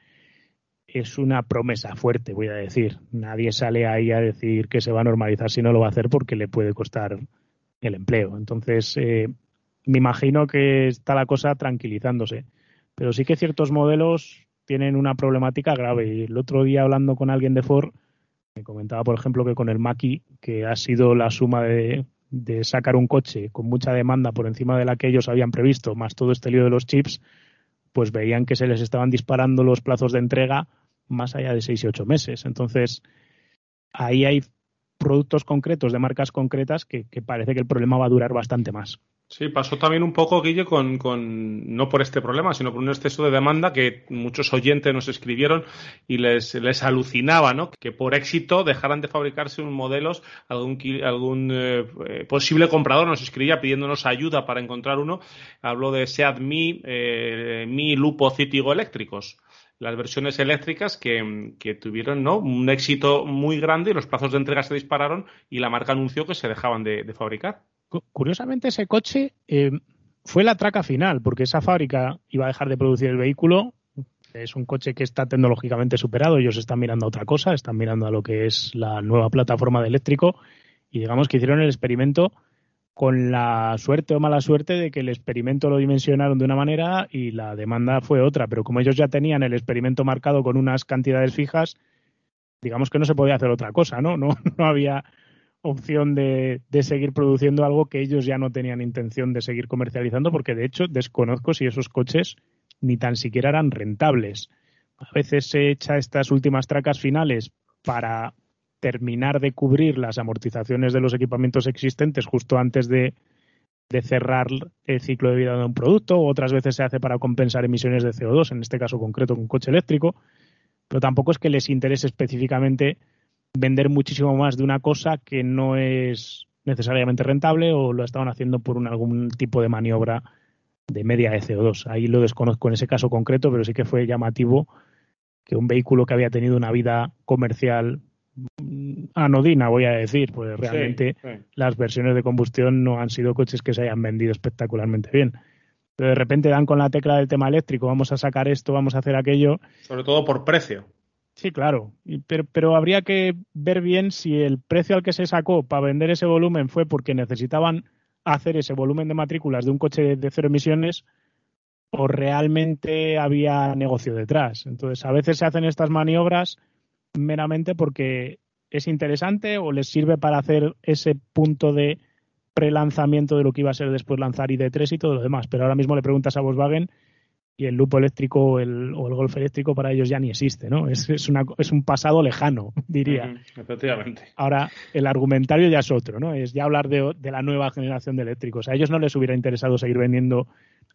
Speaker 3: es una promesa fuerte, voy a decir. Nadie sale ahí a decir que se va a normalizar si no lo va a hacer porque le puede costar el empleo. Entonces, eh, me imagino que está la cosa tranquilizándose. Pero sí que ciertos modelos tienen una problemática grave. Y el otro día hablando con alguien de Ford, me comentaba, por ejemplo, que con el Maki, que ha sido la suma de, de sacar un coche con mucha demanda por encima de la que ellos habían previsto, más todo este lío de los chips, pues veían que se les estaban disparando los plazos de entrega más allá de seis y ocho meses. Entonces, ahí hay productos concretos de marcas concretas que, parece que el problema va a durar bastante más.
Speaker 1: Sí, pasó también un poco, Guille, con, con, no por este problema, sino por un exceso de demanda que muchos oyentes nos escribieron y les, les alucinaba, ¿no? Que por éxito dejaran de fabricarse unos modelos, algún, algún eh, posible comprador nos escribía pidiéndonos ayuda para encontrar uno. Habló de Seat Mi, eh, Mi Lupo Citigo eléctricos las versiones eléctricas que, tuvieron ¿no? un éxito muy grande y los plazos de entrega se dispararon y la marca anunció que se dejaban de, fabricar.
Speaker 3: Curiosamente ese coche eh, fue la traca final porque esa fábrica iba a dejar de producir el vehículo. Es un coche que está tecnológicamente superado, ellos están mirando a otra cosa, están mirando a lo que es la nueva plataforma de eléctrico y digamos que hicieron el experimento con la suerte o mala suerte de que el experimento lo dimensionaron de una manera y la demanda fue otra, pero como ellos ya tenían el experimento marcado con unas cantidades fijas, digamos que no se podía hacer otra cosa, ¿no? No, [LAUGHS] no había opción de, de, seguir produciendo algo que ellos ya no tenían intención de seguir comercializando, porque de hecho desconozco si esos coches ni tan siquiera eran rentables. A veces se echa estas últimas tracas finales para terminar de cubrir las amortizaciones de los equipamientos existentes justo antes de, cerrar el ciclo de vida de un producto, otras veces se hace para compensar emisiones de CO2, en este caso concreto con coche eléctrico, pero tampoco es que les interese específicamente vender muchísimo más de una cosa que no es necesariamente rentable o lo estaban haciendo por un, algún tipo de maniobra de media de CO2. Ahí lo desconozco en ese caso concreto, pero sí que fue llamativo que un vehículo que había tenido una vida comercial anodina, voy a decir, pues realmente las versiones de combustión no han sido coches que se hayan vendido espectacularmente bien. Pero de repente dan con la tecla del tema eléctrico, vamos a sacar esto, vamos a hacer aquello.
Speaker 1: Sobre todo por precio.
Speaker 3: Sí, claro, pero, pero habría que ver bien si el precio al que se sacó para vender ese volumen fue porque necesitaban hacer ese volumen de matrículas de un coche de cero emisiones o realmente había negocio detrás. Entonces, a veces se hacen estas maniobras meramente porque es interesante o les sirve para hacer ese punto de prelanzamiento de lo que iba a ser después lanzar ID3 y todo lo demás. Pero ahora mismo le preguntas a Volkswagen y el lupo eléctrico o el, o el golf eléctrico para ellos ya ni existe, ¿no? Es, es, una, es un pasado lejano, diría.
Speaker 1: efectivamente.
Speaker 3: Ahora, el argumentario ya es otro, ¿no? Es ya hablar de, de la nueva generación de eléctricos. A ellos no les hubiera interesado seguir vendiendo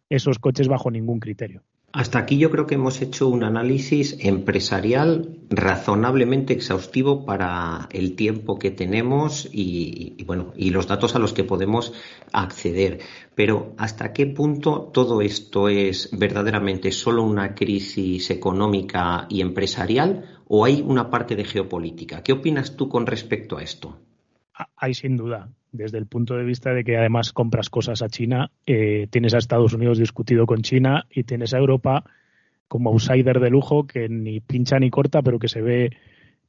Speaker 3: esos coches bajo ningún criterio.
Speaker 2: Hasta aquí yo creo que hemos hecho un análisis empresarial razonablemente exhaustivo para el tiempo que tenemos y, bueno y los datos a los que podemos acceder. Pero ¿hasta qué punto todo esto es verdaderamente solo una crisis económica y empresarial o hay una parte de geopolítica? ¿Qué opinas tú con respecto a esto?
Speaker 3: Hay sin duda desde el punto de vista de que además compras cosas a China, eh, tienes a Estados Unidos discutido con China y tienes a Europa como outsider de lujo que ni pincha ni corta, pero que se ve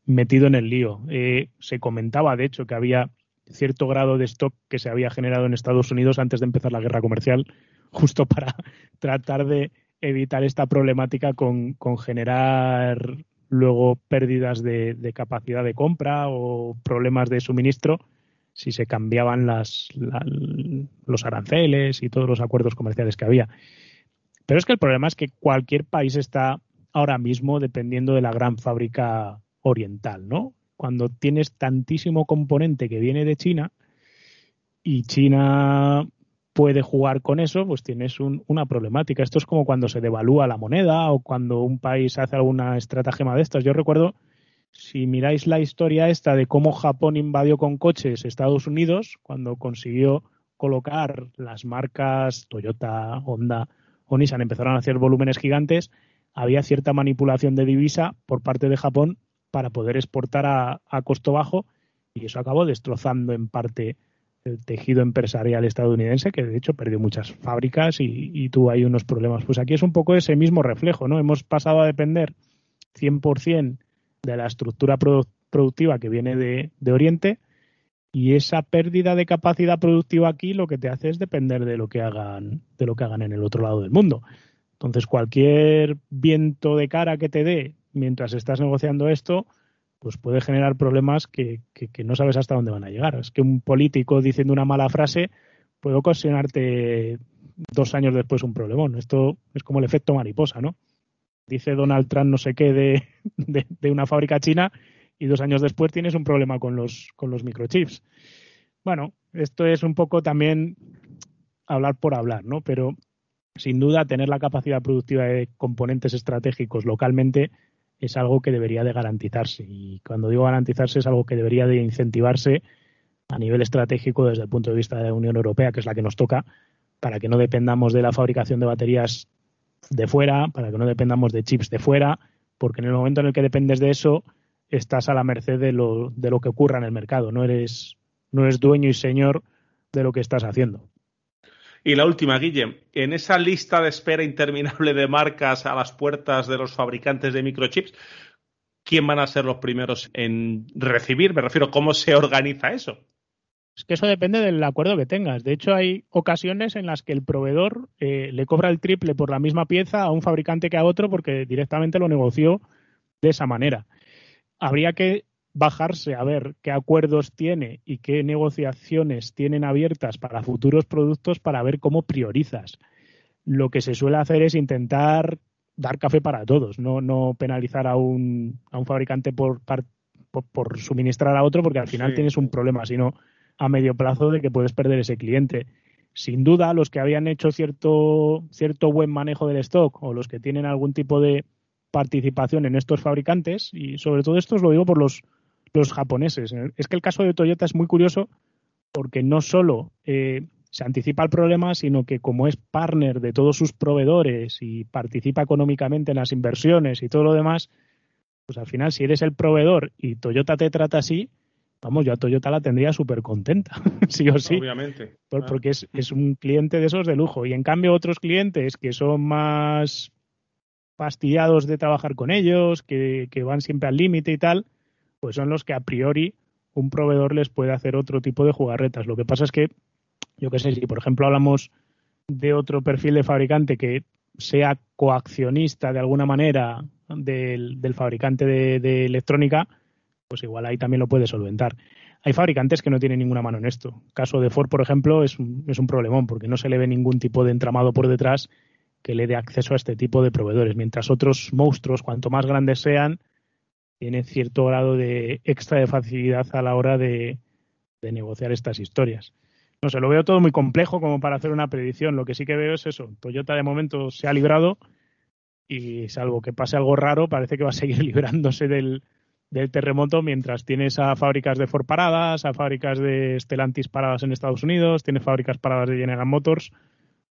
Speaker 3: metido en el lío. Eh, se comentaba, de hecho, que había cierto grado de stock que se había generado en Estados Unidos antes de empezar la guerra comercial, justo para [LAUGHS] tratar de evitar esta problemática con, generar luego pérdidas de capacidad de compra o problemas de suministro si se cambiaban las, los aranceles y todos los acuerdos comerciales que había. Pero es que el problema es que cualquier país está ahora mismo dependiendo de la gran fábrica oriental, ¿no? Cuando tienes tantísimo componente que viene de China y China puede jugar con eso, pues tienes una problemática. Esto es como cuando se devalúa la moneda o cuando un país hace alguna estratagema de estas. Yo recuerdo si miráis la historia esta de cómo Japón invadió con coches Estados Unidos, cuando consiguió colocar las marcas Toyota, Honda o Nissan empezaron a hacer volúmenes gigantes, había cierta manipulación de divisa por parte de Japón para poder exportar a, costo bajo y eso acabó destrozando en parte el tejido empresarial estadounidense, que de hecho perdió muchas fábricas y, y, tuvo ahí unos problemas. Pues aquí es un poco ese mismo reflejo, ¿no? Hemos pasado a depender 100% de la estructura productiva que viene de, Oriente y esa pérdida de capacidad productiva aquí lo que te hace es depender de lo que hagan de lo que hagan en el otro lado del mundo Entonces, cualquier viento de cara que te dé mientras estás negociando esto, pues puede generar problemas que, que, no sabes hasta dónde van a llegar. Es que un político diciendo una mala frase puede ocasionarte dos años después un problemón. Esto es como el efecto mariposa, ¿no? Dice Donald Trump no sé qué de, de, una fábrica china y dos años después tienes un problema con los, con los microchips. Bueno, esto es un poco también hablar por hablar, ¿no? Pero sin duda tener la capacidad productiva de componentes estratégicos localmente es algo que debería de garantizarse. Y cuando digo garantizarse es algo que debería de incentivarse a nivel estratégico desde el punto de vista de la Unión Europea, que es la que nos toca, para que no dependamos de la fabricación de baterías de fuera, para que no dependamos de chips de fuera, porque en el momento en el que dependes de eso, estás a la merced de lo, de lo que ocurra en el mercado. No eres, no eres dueño y señor de lo que estás haciendo.
Speaker 1: Y la última, Guille, en esa lista de espera interminable de marcas a las puertas de los fabricantes de microchips, ¿quién van a ser los primeros en recibir? Me refiero, ¿cómo se organiza eso?
Speaker 3: Es que eso depende del acuerdo que tengas. De hecho, hay ocasiones en las que el proveedor eh, le cobra el triple por la misma pieza a un fabricante que a otro porque directamente lo negoció de esa manera. Habría que bajarse a ver qué acuerdos tiene y qué negociaciones tienen abiertas para futuros productos para ver cómo priorizas. Lo que se suele hacer es intentar dar café para todos, no, no penalizar a un, a un fabricante por, por, suministrar a otro porque al final tienes un problema, sino a medio plazo de que puedes perder ese cliente. Sin duda, los que habían hecho cierto, cierto buen manejo del stock o los que tienen algún tipo de participación en estos fabricantes, y sobre todo esto os lo digo por los, los japoneses. Es que el caso de Toyota es muy curioso porque no solo eh, se anticipa el problema, sino que como es partner de todos sus proveedores y participa económicamente en las inversiones y todo lo demás, pues al final si eres el proveedor y Toyota te trata así, vamos, yo a Toyota la tendría súper contenta, [LAUGHS] sí o sí.
Speaker 1: Obviamente.
Speaker 3: porque es, es, un cliente de esos de lujo. Y en cambio otros clientes que son más fastidiados de trabajar con ellos, que, que van siempre al límite y tal, pues son los que a priori un proveedor les puede hacer otro tipo de jugarretas. Lo que pasa es que, yo qué sé, si por ejemplo hablamos de otro perfil de fabricante que sea coaccionista de alguna manera del, fabricante de, electrónica, pues igual ahí también lo puede solventar. Hay fabricantes que no tienen ninguna mano en esto. El caso de Ford, por ejemplo, es un, es un problemón porque no se le ve ningún tipo de entramado por detrás que le dé acceso a este tipo de proveedores, mientras otros monstruos, cuanto más grandes sean, tiene cierto grado de extra de facilidad a la hora de, negociar estas historias. No sé, lo veo todo muy complejo como para hacer una predicción. Lo que sí que veo es eso. Toyota de momento se ha librado y salvo que pase algo raro, parece que va a seguir [LAUGHS] librándose del, terremoto mientras tienes a fábricas de Ford paradas, a fábricas de Stellantis paradas en Estados Unidos, tiene fábricas paradas de General Motors.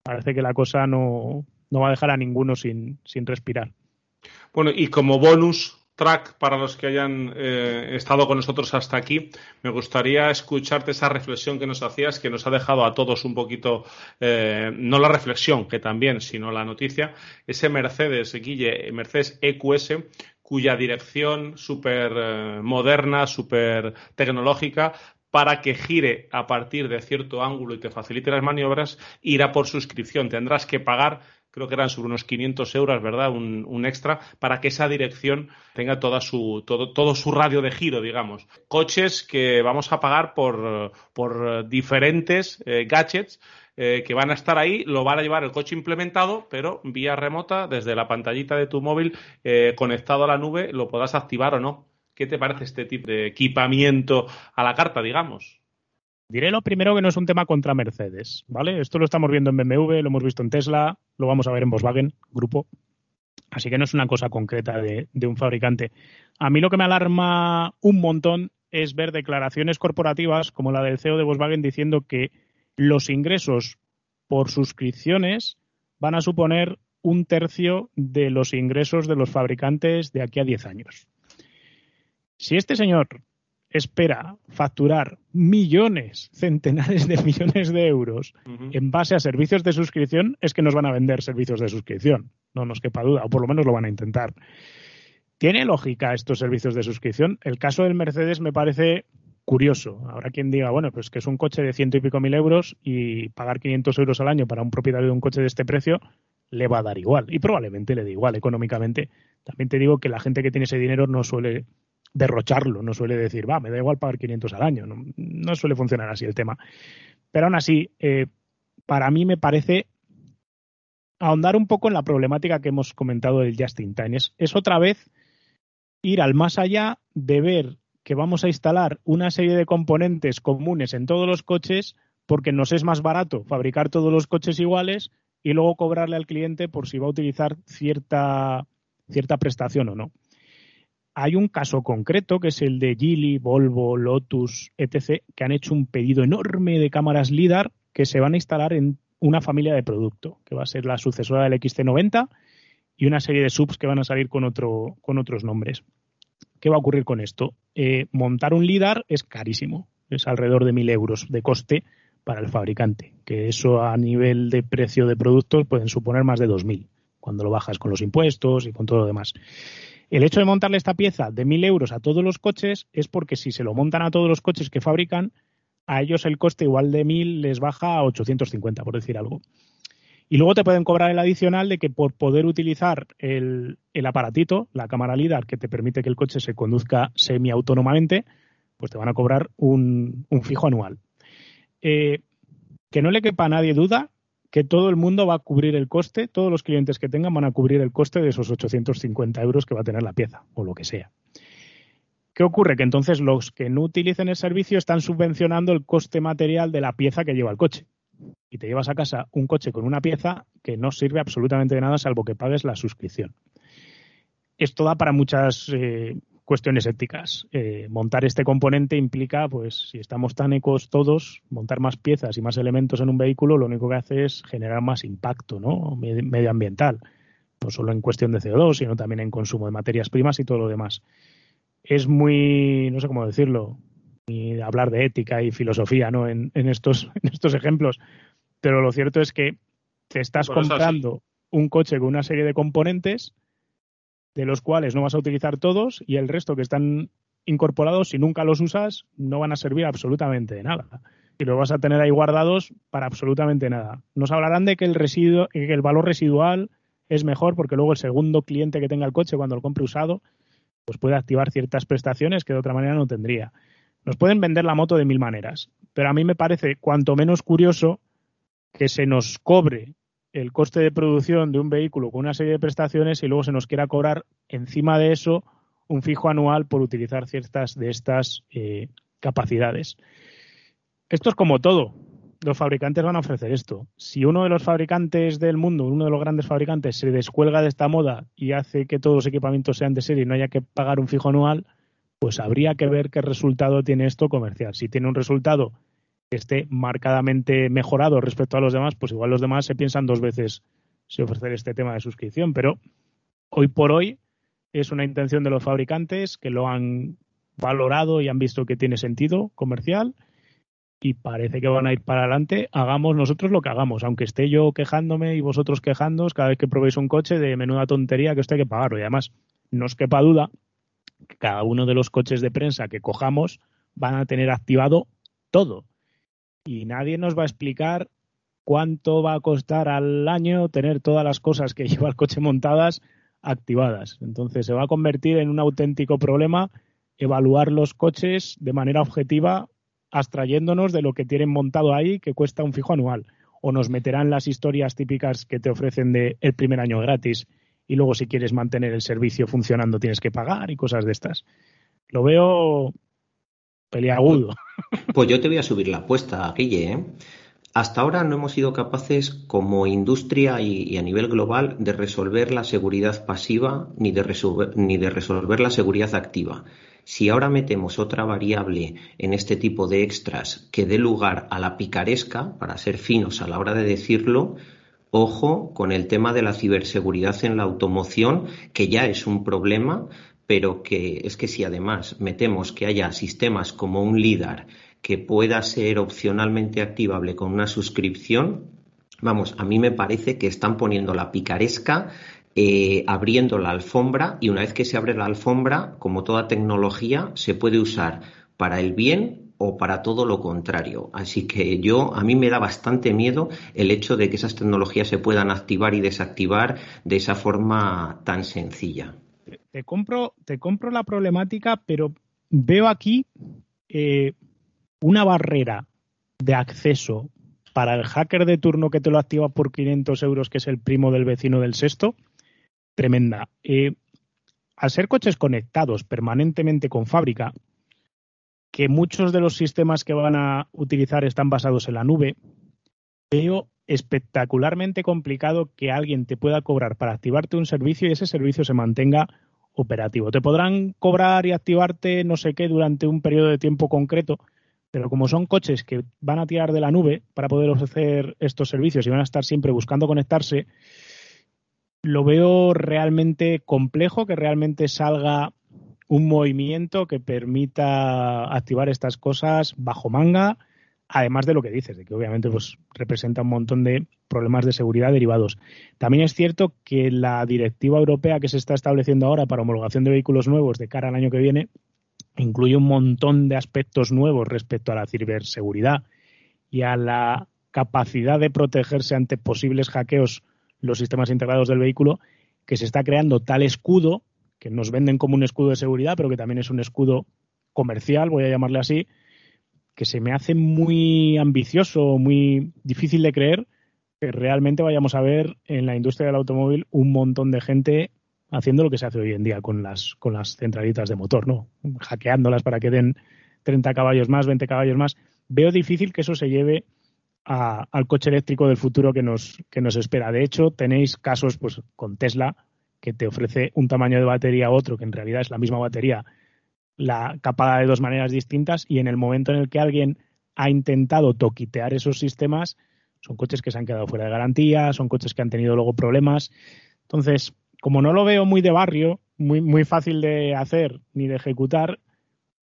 Speaker 3: Parece que la cosa no, no va a dejar a ninguno sin, sin respirar.
Speaker 1: Bueno, y como bonus, track para los que hayan eh, estado con nosotros hasta aquí. Me gustaría escucharte esa reflexión que nos hacías, que nos ha dejado a todos un poquito, eh, no la reflexión, que también, sino la noticia. Ese Mercedes, Guille, Mercedes EQS, cuya dirección súper eh, moderna, súper tecnológica, para que gire a partir de cierto ángulo y te facilite las maniobras, irá por suscripción. Tendrás que pagar creo que eran sobre unos 500 euros, ¿verdad? Un, extra para que esa dirección tenga toda su, todo, todo su radio de giro, digamos. Coches que vamos a pagar por, por diferentes eh, gadgets eh, que van a estar ahí, lo van a llevar el coche implementado, pero vía remota, desde la pantallita de tu móvil eh, conectado a la nube, lo podrás activar o no. ¿Qué te parece este tipo de equipamiento a la carta, digamos?
Speaker 3: Diré lo primero que no es un tema contra Mercedes, ¿vale? Esto lo estamos viendo en BMW, lo hemos visto en Tesla, lo vamos a ver en Volkswagen, grupo. Así que no es una cosa concreta de, un fabricante. A mí lo que me alarma un montón es ver declaraciones corporativas como la del CEO de Volkswagen diciendo que los ingresos por suscripciones van a suponer un tercio de los ingresos de los fabricantes de aquí a 10 años. Si este señor espera facturar millones, centenares de millones de euros en base a servicios de suscripción, es que nos van a vender servicios de suscripción. No nos quepa duda, o por lo menos lo van a intentar. ¿Tiene lógica estos servicios de suscripción? El caso del Mercedes me parece curioso. Ahora quien diga, bueno, pues que es un coche de ciento y pico mil euros y pagar 500 euros al año para un propietario de un coche de este precio, le va a dar igual y probablemente le dé igual económicamente. También te digo que la gente que tiene ese dinero no suele derrocharlo, no suele decir, va, me da igual pagar 500 al año, no, suele funcionar así el tema. Pero aún así, eh, para mí me parece ahondar un poco en la problemática que hemos comentado del Just in Time. Es, otra vez ir al más allá de ver que vamos a instalar una serie de componentes comunes en todos los coches porque nos es más barato fabricar todos los coches iguales y luego cobrarle al cliente por si va a utilizar cierta, cierta prestación o no. Hay un caso concreto que es el de Geely, Volvo, Lotus, etc., que han hecho un pedido enorme de cámaras LIDAR que se van a instalar en una familia de producto, que va a ser la sucesora del XC90 y una serie de subs que van a salir con, otro, con otros nombres. ¿Qué va a ocurrir con esto? Eh, montar un LIDAR es carísimo, es alrededor de 1.000 euros de coste para el fabricante, que eso a nivel de precio de productos pueden suponer más de 2.000 cuando lo bajas con los impuestos y con todo lo demás. El hecho de montarle esta pieza de 1.000 euros a todos los coches es porque si se lo montan a todos los coches que fabrican, a ellos el coste igual de 1.000 les baja a 850, por decir algo. Y luego te pueden cobrar el adicional de que por poder utilizar el, aparatito, la cámara LIDAR, que te permite que el coche se conduzca semiautónomamente, pues te van a cobrar un, fijo anual. Eh, que no le quepa a nadie duda que todo el mundo va a cubrir el coste, todos los clientes que tengan van a cubrir el coste de esos 850 euros que va a tener la pieza, o lo que sea. ¿Qué ocurre? Que entonces los que no utilicen el servicio están subvencionando el coste material de la pieza que lleva el coche. Y te llevas a casa un coche con una pieza que no sirve absolutamente de nada salvo que pagues la suscripción. Esto da para muchas eh, cuestiones éticas. Eh, montar este componente implica, pues, si estamos tan ecos todos, montar más piezas y más elementos en un vehículo, lo único que hace es generar más impacto ¿no? medioambiental. No solo en cuestión de CO2, sino también en consumo de materias primas y todo lo demás es muy, no sé cómo decirlo, ni hablar de ética y filosofía ¿no? en, estos, [LAUGHS] en estos ejemplos, pero lo cierto es que te estás comprando un coche con una serie de componentes de los cuales no vas a utilizar todos y el resto que están incorporados, si nunca los usas, no van a servir absolutamente de nada. Y los vas a tener ahí guardados para absolutamente nada. Nos hablarán de que el, residuo, que el valor residual es mejor porque luego el segundo cliente que tenga el coche cuando lo compre usado pues puede activar ciertas prestaciones que de otra manera no tendría. Nos pueden vender la moto de mil maneras, pero a mí me parece cuanto menos curioso que se nos cobre el coste de producción de un vehículo con una serie de prestaciones y luego se nos quiera cobrar encima de eso un fijo anual por utilizar ciertas de estas eh, capacidades. Esto es como todo los fabricantes van a ofrecer esto. Si uno de los fabricantes del mundo, uno de los grandes fabricantes, se descuelga de esta moda y hace que todos los equipamientos sean de serie y no haya que pagar un fijo anual, pues habría que ver qué resultado tiene esto comercial. Si tiene un resultado esté marcadamente mejorado respecto a los demás, pues igual los demás se piensan dos veces si ofrecer este tema de suscripción. Pero hoy por hoy es una intención de los fabricantes que lo han valorado y han visto que tiene sentido comercial y parece que van a ir para adelante, hagamos nosotros lo que hagamos, aunque esté yo quejándome y vosotros quejándoos cada vez que probéis un coche de menuda tontería que esto hay que pagarlo. Y además, no os quepa duda que cada uno de los coches de prensa que cojamos van a tener activado todo. Y nadie nos va a explicar cuánto va a costar al año tener todas las cosas que [LAUGHS] lleva el coche montadas activadas. Entonces se va a convertir en un auténtico problema evaluar los coches de manera objetiva abstrayéndonos de lo que tienen montado ahí que cuesta un fijo anual. O nos meterán las historias típicas que te ofrecen de el primer año gratis y luego si quieres mantener el servicio funcionando tienes que pagar y cosas de estas. Lo veo peliagudo.
Speaker 2: Pues yo te voy a subir la apuesta, Guille. ¿eh? Hasta ahora no hemos sido capaces, como industria y, a nivel global, de resolver la seguridad pasiva ni de, ni de resolver la seguridad activa. Si ahora metemos otra variable en este tipo de extras que dé lugar a la picaresca, para ser finos a la hora de decirlo, ojo con el tema de la ciberseguridad en la automoción, que ya es un problema, pero que es que si además metemos que haya sistemas como un LIDAR que pueda ser opcionalmente activable con una suscripción, vamos, a mí me parece que están poniendo la picaresca eh, abriendo la alfombra y una vez que se abre la alfombra, como toda tecnología, se puede usar para el bien o para todo lo contrario. Así que yo, a mí me da bastante miedo el hecho de que esas tecnologías se puedan activar y desactivar de esa forma tan sencilla.
Speaker 3: Te compro, te compro la problemática, pero veo aquí eh, una barrera de acceso para el hacker de turno que te lo activa por 500 euros, que es el primo del vecino del sexto, tremenda. Eh, al ser coches conectados permanentemente con fábrica, que muchos de los sistemas que van a utilizar están basados en la nube, veo espectacularmente complicado que alguien te pueda cobrar para activarte un servicio y ese servicio se mantenga operativo. Te podrán cobrar y activarte no sé qué durante un periodo de tiempo concreto, pero como son coches que van a tirar de la nube para poder ofrecer estos servicios y van a estar siempre buscando conectarse, lo veo realmente complejo que realmente salga un movimiento que permita activar estas cosas bajo manga, además de lo que dices, de que obviamente pues, representa un montón de problemas de seguridad derivados. También es cierto que la directiva europea que se está estableciendo ahora para homologación de vehículos nuevos de cara al año que viene incluye un montón de aspectos nuevos respecto a la ciberseguridad y a la capacidad de protegerse ante posibles hackeos los sistemas integrados del vehículo, que se está creando tal escudo, que nos venden como un escudo de seguridad, pero que también es un escudo comercial, voy a llamarle así, que se me hace muy ambicioso, muy difícil de creer que realmente vayamos a ver en la industria del automóvil un montón de gente haciendo lo que se hace hoy en día con las, con las centralitas de motor, ¿no? Hackeándolas para que den 30 caballos más, 20 caballos más. Veo difícil que eso se lleve al coche eléctrico del futuro que nos, que nos espera. De hecho, tenéis casos pues, con Tesla que te ofrece un tamaño de batería u otro, que en realidad es la misma batería, la capada de dos maneras distintas, y en el momento en el que alguien ha intentado toquitear esos sistemas, son coches que se han quedado fuera de garantía, son coches que han tenido luego problemas. Entonces, como no lo veo muy de barrio, muy, muy fácil de hacer ni de ejecutar,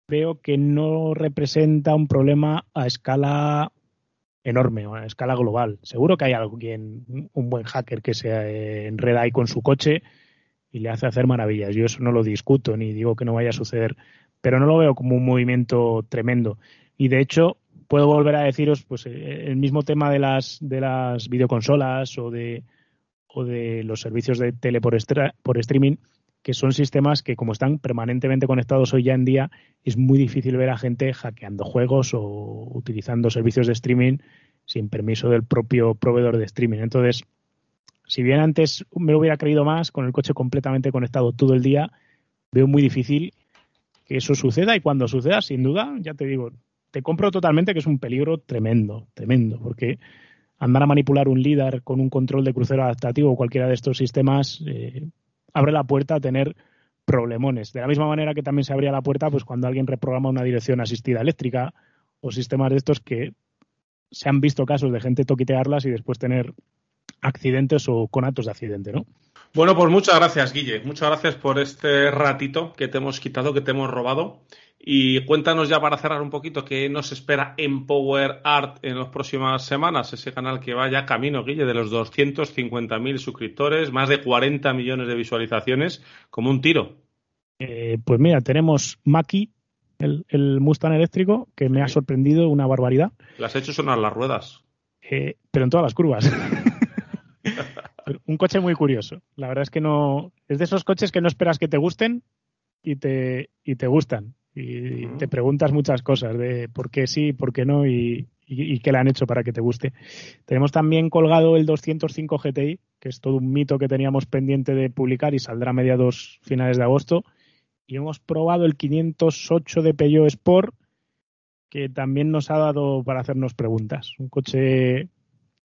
Speaker 3: veo que no representa un problema a escala enorme, a escala global. Seguro que hay alguien, un buen hacker que se enreda ahí con su coche y le hace hacer maravillas. Yo eso no lo discuto ni digo que no vaya a suceder, pero no lo veo como un movimiento tremendo. Y de hecho, puedo volver a deciros pues el mismo tema de las de las videoconsolas o de o de los servicios de tele por, streaming, que son sistemas que como están permanentemente conectados hoy ya en día, es muy difícil ver a gente hackeando juegos o utilizando servicios de streaming sin permiso del propio proveedor de streaming. Entonces, si bien antes me lo hubiera creído más, con el coche completamente conectado todo el día, veo muy difícil que eso suceda y cuando suceda, sin duda, ya te digo, te compro totalmente que es un peligro tremendo, tremendo, porque andar a manipular un líder con un control de crucero adaptativo o cualquiera de estos sistemas eh, abre la puerta a tener problemones. De la misma manera que también se abría la puerta pues cuando alguien reprograma una dirección asistida eléctrica o sistemas de estos que se han visto casos de gente toquitearlas y después tener accidentes o conatos de accidente, ¿no?
Speaker 1: Bueno, pues muchas gracias, Guille. Muchas gracias por este ratito que te hemos quitado, que te hemos robado. Y cuéntanos ya para cerrar un poquito qué nos espera en Power Art en las próximas semanas, ese canal que vaya camino, Guille, de los 250.000 suscriptores, más de 40 millones de visualizaciones, como un tiro.
Speaker 3: Eh, pues mira, tenemos Maki, el, Mustang eléctrico, que me ha sorprendido una barbaridad.
Speaker 1: Las he hecho sonar las ruedas.
Speaker 3: Eh, pero en todas las curvas. [LAUGHS] un coche muy curioso. La verdad es que no. Es de esos coches que no esperas que te gusten y te, y te gustan y te preguntas muchas cosas de por qué sí, por qué no y, qué le han hecho para que te guste. Tenemos también colgado el 205 GTI, que es todo un mito que teníamos pendiente de publicar y saldrá a mediados finales de agosto. Y hemos probado el 508 de Peugeot Sport, que también nos ha dado para hacernos preguntas. Un coche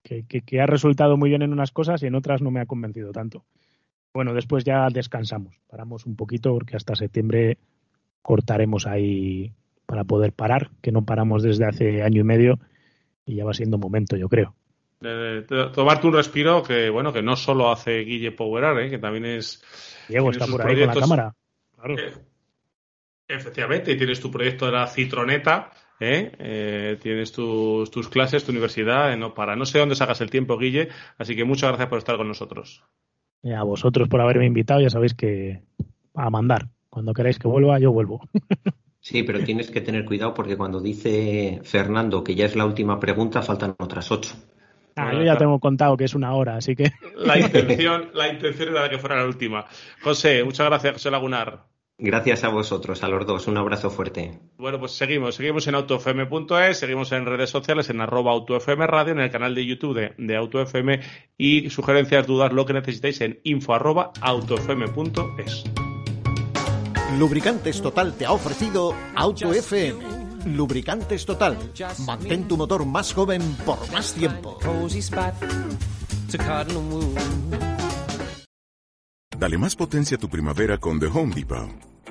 Speaker 3: que, que ha resultado muy bien en unas cosas y en otras no me ha convencido tanto. Bueno, después ya descansamos, paramos un poquito porque hasta septiembre cortaremos ahí para poder parar, que no paramos desde hace año y medio y ya va siendo momento, yo creo.
Speaker 1: tomarte un respiro que, bueno, que no solo hace Guille Powerar, ¿eh? que también es...
Speaker 3: Diego está por ahí con la cámara. Claro.
Speaker 1: Eh, efectivamente, tienes tu proyecto de la Citroneta, ¿eh? eh tienes tus, tus, clases, tu universidad, no para. No sé dónde sacas el tiempo, Guille, así que muchas gracias por estar con nosotros.
Speaker 3: a vosotros por haberme invitado, ya sabéis que a mandar. Cuando queráis que vuelva, yo vuelvo. [LAUGHS]
Speaker 2: Sí, pero tienes que tener cuidado porque cuando dice Fernando que ya es la última pregunta, faltan otras ocho.
Speaker 3: Ah, yo ya tengo contado que es una hora, así que. [LAUGHS]
Speaker 1: La intención, la intención era que fuera la última. José, muchas gracias, José Lagunar.
Speaker 2: Gracias a vosotros, a los dos. Un abrazo fuerte.
Speaker 1: Bueno, pues seguimos. Seguimos en autofm.es, seguimos en redes sociales, en arroba autofm radio, en el canal de YouTube de, de AutoFM y sugerencias, dudas, lo que necesitéis en info arroba autofm.es.
Speaker 4: Lubricantes Total te ha ofrecido AutoFM. Lubricantes Total. Mantén tu motor más joven por más tiempo.
Speaker 5: Dale más potencia a tu primavera con The Home Depot.